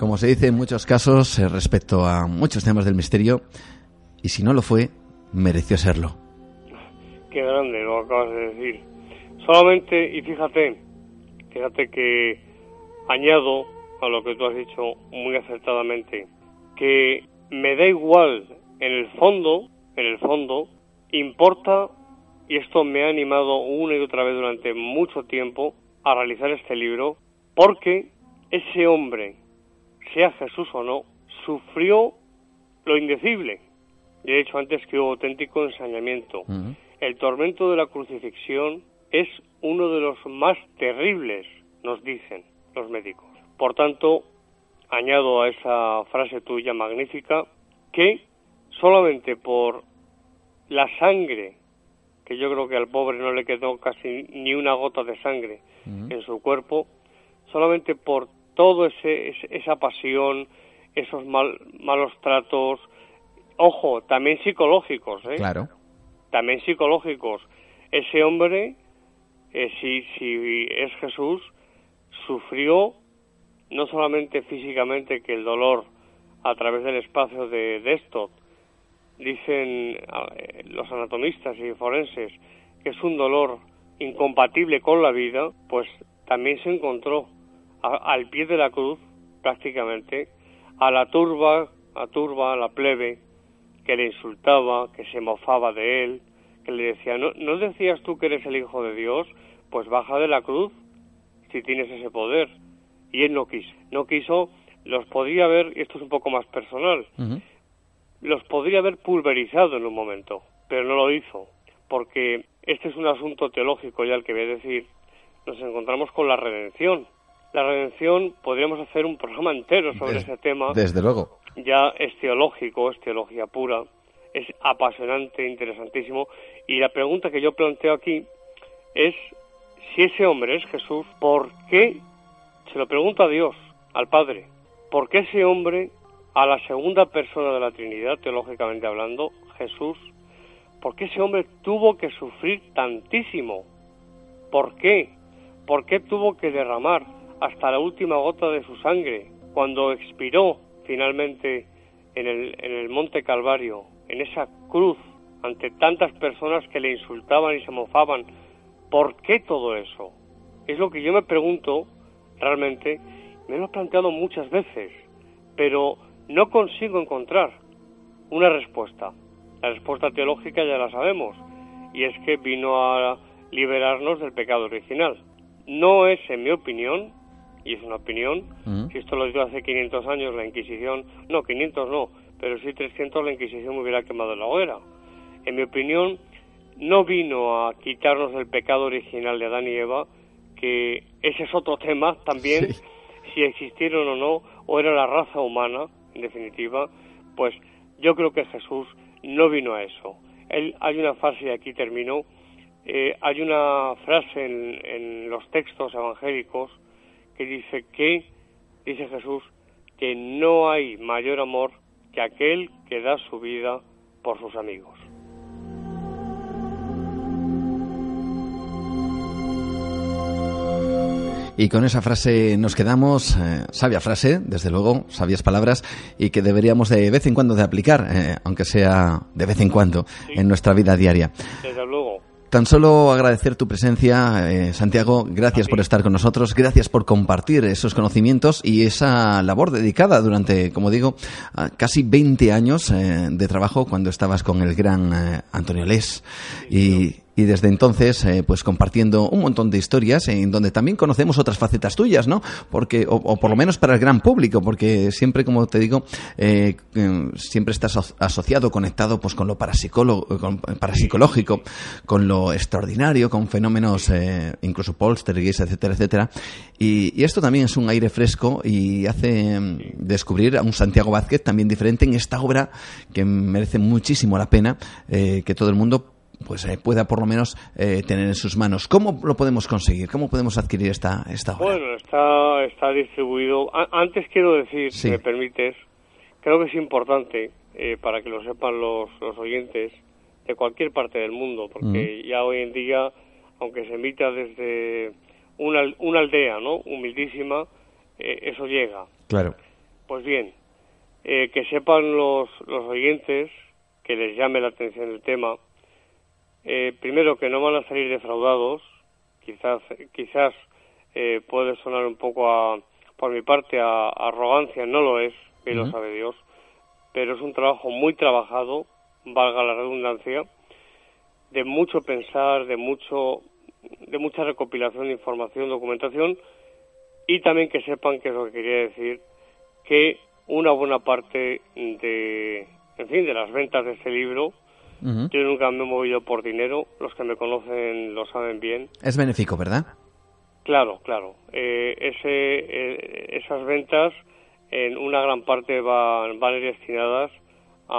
Como se dice en muchos casos eh, respecto a muchos temas del misterio, y si no lo fue, mereció serlo. Qué grande lo acabas de decir. Solamente, y fíjate, fíjate que añado a lo que tú has dicho muy acertadamente, que me da igual, en el fondo, en el fondo, importa, y esto me ha animado una y otra vez durante mucho tiempo a realizar este libro, porque ese hombre sea Jesús o no, sufrió lo indecible. De hecho, antes que hubo auténtico ensañamiento. El tormento de la crucifixión es uno de los más terribles, nos dicen los médicos. Por tanto, añado a esa frase tuya magnífica que solamente por la sangre, que yo creo que al pobre no le quedó casi ni una gota de sangre en su cuerpo, solamente por todo ese, esa pasión, esos malos tratos, ojo, también psicológicos, ¿eh? Claro. También psicológicos. Ese hombre, eh, si, si es Jesús, sufrió no solamente físicamente que el dolor a través del espacio de Desktop, dicen eh, los anatomistas y forenses que es un dolor incompatible con la vida, pues también se encontró al pie de la cruz, prácticamente, a la turba, a turba, a la plebe, que le insultaba, que se mofaba de él, que le decía, ¿no, ¿no decías tú que eres el Hijo de Dios? Pues baja de la cruz, si tienes ese poder. Y él no quiso. No quiso, los podría haber, y esto es un poco más personal, los podría haber pulverizado en un momento, pero no lo hizo, porque este es un asunto teológico ya el que voy a decir, nos encontramos con la redención. La redención, podríamos hacer un programa entero sobre ese tema. Desde luego. Ya es teológico, es teología pura, es apasionante, interesantísimo. Y la pregunta que yo planteo aquí es, si ese hombre es Jesús, ¿por qué, se lo pregunto a Dios, al Padre, ¿por qué ese hombre, a la segunda persona de la Trinidad, teológicamente hablando, Jesús, ¿por qué ese hombre tuvo que sufrir tantísimo? ¿Por qué? ¿Por qué tuvo que derramar hasta la última gota de su sangre cuando expiró finalmente en el, en el Monte Calvario, en esa cruz, ante tantas personas que le insultaban y se mofaban? ¿Por qué todo eso? Es lo que yo me pregunto realmente, me lo he planteado muchas veces, pero no consigo encontrar una respuesta. La respuesta teológica ya la sabemos, y es que vino a liberarnos del pecado original. No es, en mi opinión, y es una opinión, si esto lo digo hace 500 años, la Inquisición, no, 500 no, pero sí 300 la Inquisición me hubiera quemado la hoguera. En mi opinión, no vino a quitarnos el pecado original de Adán y Eva, que ese es otro tema también, si existieron o no, o era la raza humana, en definitiva, pues yo creo que Jesús no vino a eso. Él, hay una frase, y aquí termino, eh, hay una frase en, en los textos evangélicos que dice que, dice Jesús, que no hay mayor amor que aquel que da su vida por sus amigos. Y con esa frase nos quedamos, eh, sabia frase, desde luego, sabias palabras, y que deberíamos de vez en cuando de aplicar, eh, aunque sea de vez en cuando, en nuestra vida diaria. Desde luego. Tan solo agradecer tu presencia, eh, Santiago. Gracias por estar con nosotros. Gracias por compartir esos conocimientos y esa labor dedicada durante, como digo, casi 20 años eh, de trabajo cuando estabas con el gran eh, Antonio Les. Y, y desde entonces eh, pues compartiendo un montón de historias en donde también conocemos otras facetas tuyas no porque o, por lo menos para el gran público porque siempre como te digo eh, eh, siempre estás aso- asociado conectado pues con lo con, parapsicológico con lo extraordinario con fenómenos eh, incluso poltergeist etcétera etcétera. Y, y esto también es un aire fresco y hace mm, descubrir a un Santiago Vázquez también diferente en esta obra que merece muchísimo la pena eh, que todo el mundo pues eh, pueda por lo menos eh, tener en sus manos. ¿Cómo lo podemos conseguir? ¿Cómo podemos adquirir esta, esta obra? Bueno, está, está distribuido. A- antes quiero decir, Sí. si me permites, creo que es importante eh, para que lo sepan los, los oyentes de cualquier parte del mundo, porque ya hoy en día, aunque se emita desde una, una aldea, ¿no? Humildísima, eh, eso llega. Claro. Pues bien, eh, que sepan los, los oyentes, que les llame la atención el tema, eh, primero que no van a salir defraudados, quizás, quizás eh, puede sonar un poco a, por mi parte a, a arrogancia, no lo es, que lo Ujú. sabe Dios, pero es un trabajo muy trabajado, valga la redundancia, de mucho pensar, de mucho, de mucha recopilación de información, documentación, y también que sepan que es lo que quería decir, que una buena parte de, en fin, de las ventas de este libro, Yo nunca me he movido por dinero, los que me conocen lo saben bien. Es benéfico, ¿verdad? Claro, claro. Eh, ese, eh, esas ventas en una gran parte van, van destinadas a,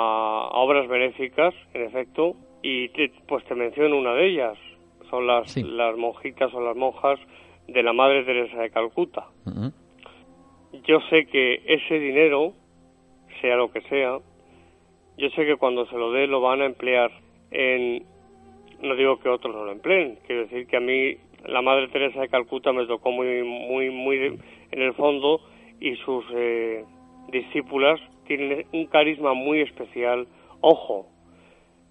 a obras benéficas, en efecto, y te- pues te menciono una de ellas. Son las, las monjitas o las monjas de la Madre Teresa de Calcuta. Yo sé que ese dinero, sea lo que sea, yo sé que cuando se lo dé lo van a emplear en... No digo que otros no lo empleen, quiero decir que a mí la Madre Teresa de Calcuta me tocó muy, muy, muy en el fondo y sus eh, discípulas tienen un carisma muy especial, ojo,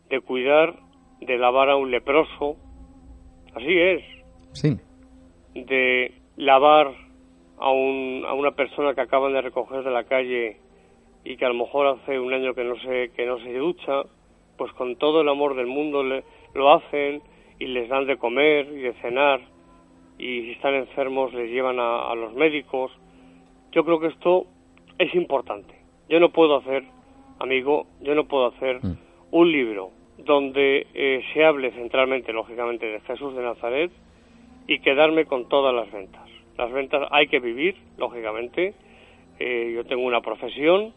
de cuidar, de lavar a un leproso, así es. Sí. De lavar a, un, a una persona que acaban de recoger de la calle y que a lo mejor hace un año que no se, que no se ducha, pues con todo el amor del mundo le, lo hacen y les dan de comer y de cenar y si están enfermos les llevan a, los médicos. Yo creo que esto es importante. Yo no puedo hacer, amigo, yo no puedo hacer mm. un libro donde eh, se hable centralmente, lógicamente, de Jesús de Nazaret y quedarme con todas las ventas. Las ventas hay que vivir, lógicamente. Eh, yo tengo una profesión,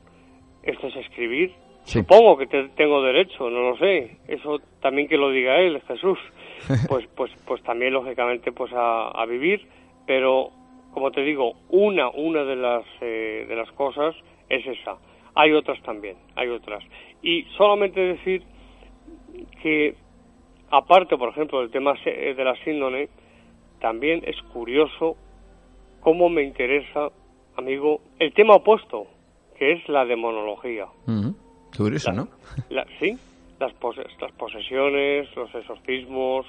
esto es escribir. Supongo que tengo derecho, no lo sé. Eso también que lo diga él, Jesús. *laughs* Pues, pues, pues también lógicamente pues a, vivir. Pero como te digo, una, una de las eh, de las cosas es esa. Hay otras también, hay otras. Y solamente decir que aparte, por ejemplo, del tema de la síndrome, también es curioso cómo me interesa, amigo, el tema opuesto, que es la demonología. Curioso, ¿no? sí, las, las posesiones, los exorcismos,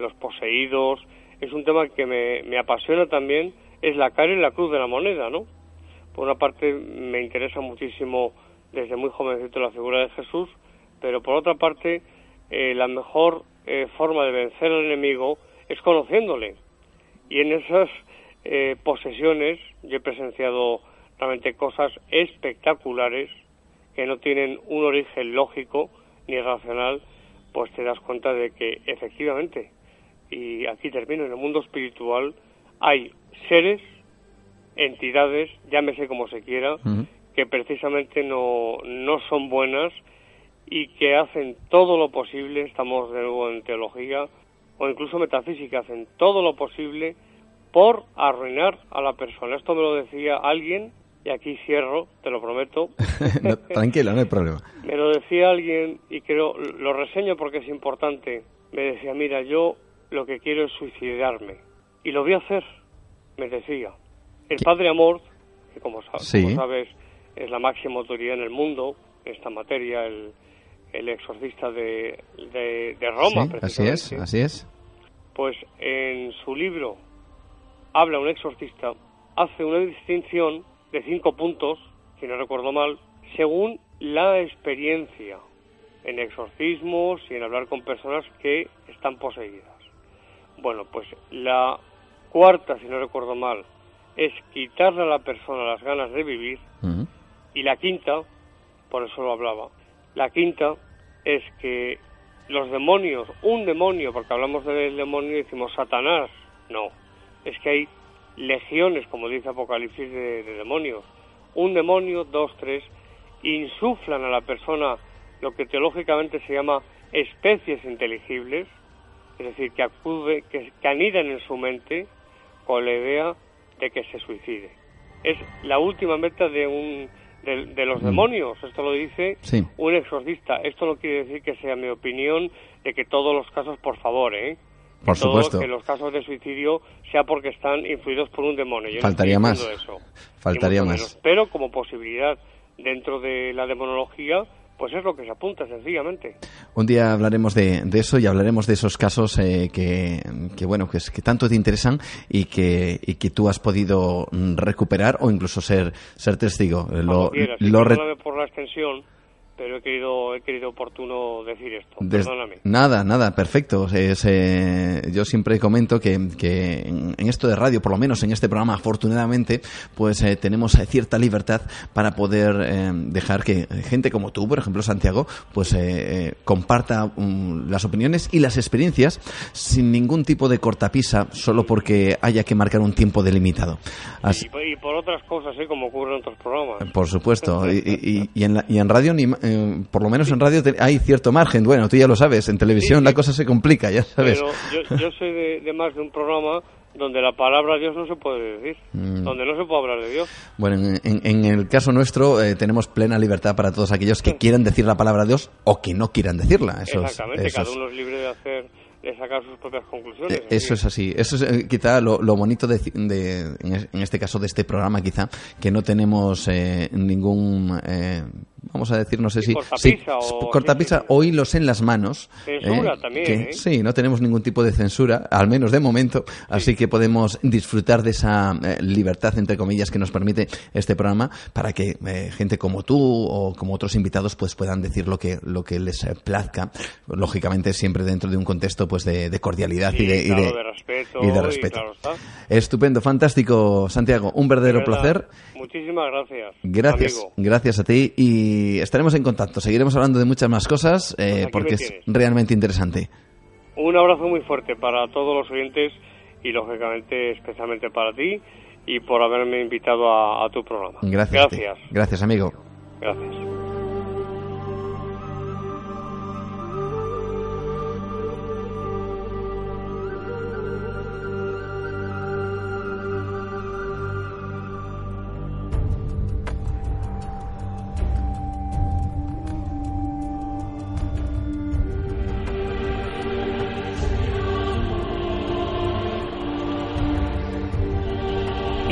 los poseídos. Es un tema que me, me apasiona también, es la cara y la cruz de la moneda, ¿no? Por una parte me interesa muchísimo desde muy jovencito la figura de Jesús, pero por otra parte eh, la mejor eh, forma de vencer al enemigo es conociéndole. Y en esas eh, posesiones yo he presenciado realmente cosas espectaculares que no tienen un origen lógico ni racional, pues te das cuenta de que efectivamente, y aquí termino, en el mundo espiritual hay seres, entidades, llámese como se quiera, que precisamente no, no son buenas y que hacen todo lo posible, estamos de nuevo en teología, o incluso metafísica, hacen todo lo posible por arruinar a la persona. Esto me lo decía alguien, y aquí cierro, te lo prometo. *laughs* tranquilo, no hay problema. Me lo decía alguien, y creo, lo reseño porque es importante. Me decía, mira, yo lo que quiero es suicidarme. Y lo voy a hacer, me decía. El Padre Amor, que como, sabes es la máxima autoridad en el mundo, en esta materia, el, el exorcista de, de, Roma. así es, así es. Pues en su libro habla un exorcista, hace una distinción de cinco puntos, si no recuerdo mal, según la experiencia en exorcismos y en hablar con personas que están poseídas. Bueno, pues la cuarta, si no recuerdo mal, es quitarle a la persona las ganas de vivir. Y la quinta, por eso lo hablaba, la quinta es que los demonios, un demonio, porque hablamos del demonio y decimos Satanás, no, es que hay legiones, como dice Apocalipsis, de, demonios. Un demonio, dos, tres, insuflan a la persona lo que teológicamente se llama especies inteligibles, es decir, que acude, que, que anidan en su mente con la idea de que se suicide. Es la última meta de un de, los mm. demonios. Esto lo dice un exorcista. Esto no quiere decir que sea mi opinión de que todos los casos, por favor, ¿eh? Por supuesto. que los casos de suicidio sea porque están influidos por un demonio. Faltaría más. Faltaría más. Pero como posibilidad dentro de la demonología, pues es lo que se apunta, sencillamente. Un día hablaremos de, eso y hablaremos de esos casos eh, que, bueno, que, que tanto te interesan y que, y que tú has podido recuperar o incluso ser, ser testigo. Lo, por la extensión pero he querido, he querido oportuno decir esto. Perdóname. Nada, nada, perfecto. Eh, yo siempre comento que, en, esto de radio, por lo menos en este programa, afortunadamente, pues eh, tenemos eh, cierta libertad para poder dejar que gente como tú, por ejemplo, Santiago, pues comparta mm, las opiniones y las experiencias sin ningún tipo de cortapisa, solo porque haya que marcar un tiempo delimitado. Y, por otras cosas, como ocurre en otros programas. Por supuesto. y, en y en radio ni eh, por lo menos en radio hay cierto margen. Bueno, tú ya lo sabes, en televisión la cosa se complica, ya sabes. Pero yo, soy de, más de un programa donde la palabra Dios no se puede decir, mm. donde no se puede hablar de Dios. Bueno, en, el caso nuestro eh, tenemos plena libertad para todos aquellos que quieran decir la palabra Dios o que no quieran decirla. Exactamente, cada uno es libre de hacer de sacar sus propias conclusiones. Eh, Eso es así. Eso es eh, quizá lo, lo bonito de, de- en es- en este caso de este programa, quizá, que no tenemos eh, ningún, eh, vamos a decir, no sé si... cortapisa o- cortapisa o hilos en las manos. Censura también, que- ¿eh? Sí, no tenemos ningún tipo de censura, al menos de momento, así que podemos disfrutar de esa eh, libertad, entre comillas, que nos permite este programa para que eh, gente como tú o como otros invitados pues puedan decir lo que, lo que les eh, plazca, lógicamente siempre dentro de un contexto pues de, de cordialidad Sí, y de, y claro, de- de respeto. y de y respeto. claro está. Estupendo, fantástico, Santiago. Un verdadero De verdad, placer. Muchísimas gracias. Gracias, amigo. gracias a ti y estaremos en contacto. Seguiremos hablando de muchas más cosas eh, Pues porque es realmente interesante. Un abrazo muy fuerte para todos los oyentes y, lógicamente, especialmente para ti y por haberme invitado a, a tu programa. Gracias. Gracias. Gracias, amigo. Gracias.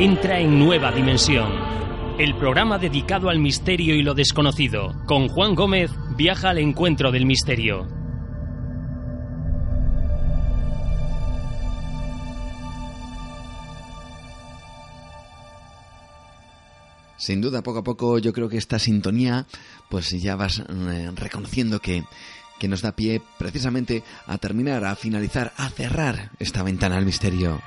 Entra en Nueva Dimensión. El programa dedicado al misterio y lo desconocido. Con Juan Gómez viaja al encuentro del misterio. Sin duda, poco a poco yo creo que esta sintonía, pues ya vas eh, reconociendo que, que nos da pie precisamente a terminar, a finalizar, a cerrar esta ventana al misterio.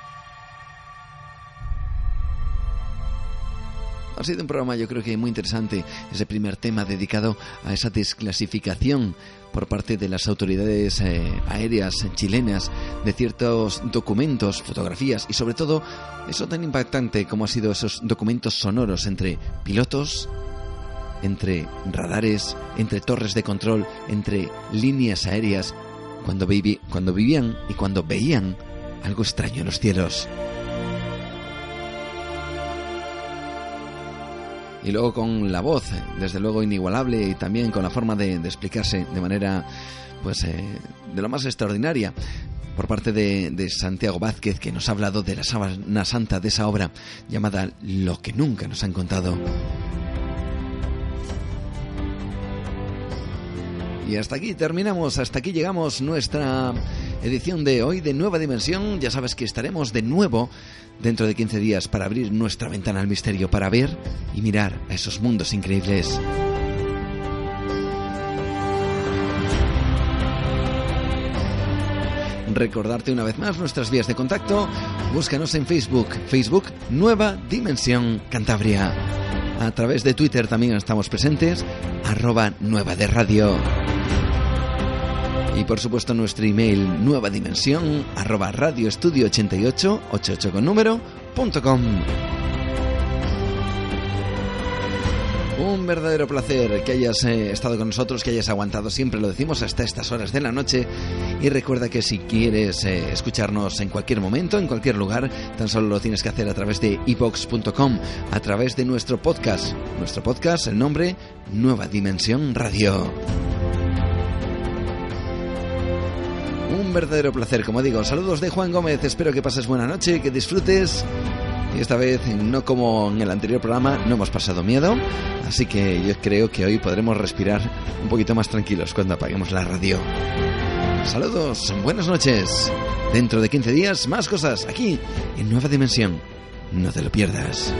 Ha sido un programa yo creo que muy interesante, ese primer tema dedicado a esa desclasificación por parte de las autoridades eh, aéreas chilenas de ciertos documentos, fotografías y sobre todo eso tan impactante como han sido esos documentos sonoros entre pilotos, entre radares, entre torres de control, entre líneas aéreas, cuando vivían y cuando veían algo extraño en los cielos. Y luego con la voz, desde luego inigualable y también con la forma de, de explicarse de manera, pues, eh, de lo más extraordinaria por parte de, de Santiago Vázquez que nos ha hablado de la sábana santa de esa obra llamada Lo que nunca nos han contado. Y hasta aquí terminamos, hasta aquí llegamos nuestra edición de hoy de Nueva Dimensión. Ya sabes que estaremos de nuevo dentro de 15 días para abrir nuestra ventana al misterio, para ver y mirar a esos mundos increíbles. Recordarte una vez más nuestras vías de contacto. Búscanos en Facebook, Facebook Nueva Dimensión Cantabria. A través de Twitter también estamos presentes, arroba Nueva de Radio. Y por supuesto nuestro email nueva dimensión arroba radioestudio 88 88 con. Un verdadero placer que hayas eh, estado con nosotros, que hayas aguantado, siempre lo decimos, hasta estas horas de la noche. Y recuerda que si quieres eh, escucharnos en cualquier momento, en cualquier lugar, tan solo lo tienes que hacer a través de ibox.com, a través de nuestro podcast. Nuestro podcast, el nombre, Nueva Dimensión Radio. Un verdadero placer, como digo. Saludos de Juan Gómez. Espero que pases buena noche, que disfrutes. Y esta vez, no como en el anterior programa, no hemos pasado miedo. Así que yo creo que hoy podremos respirar un poquito más tranquilos cuando apaguemos la radio. Saludos, buenas noches. Dentro de 15 días, más cosas aquí en Nueva Dimensión. No te lo pierdas.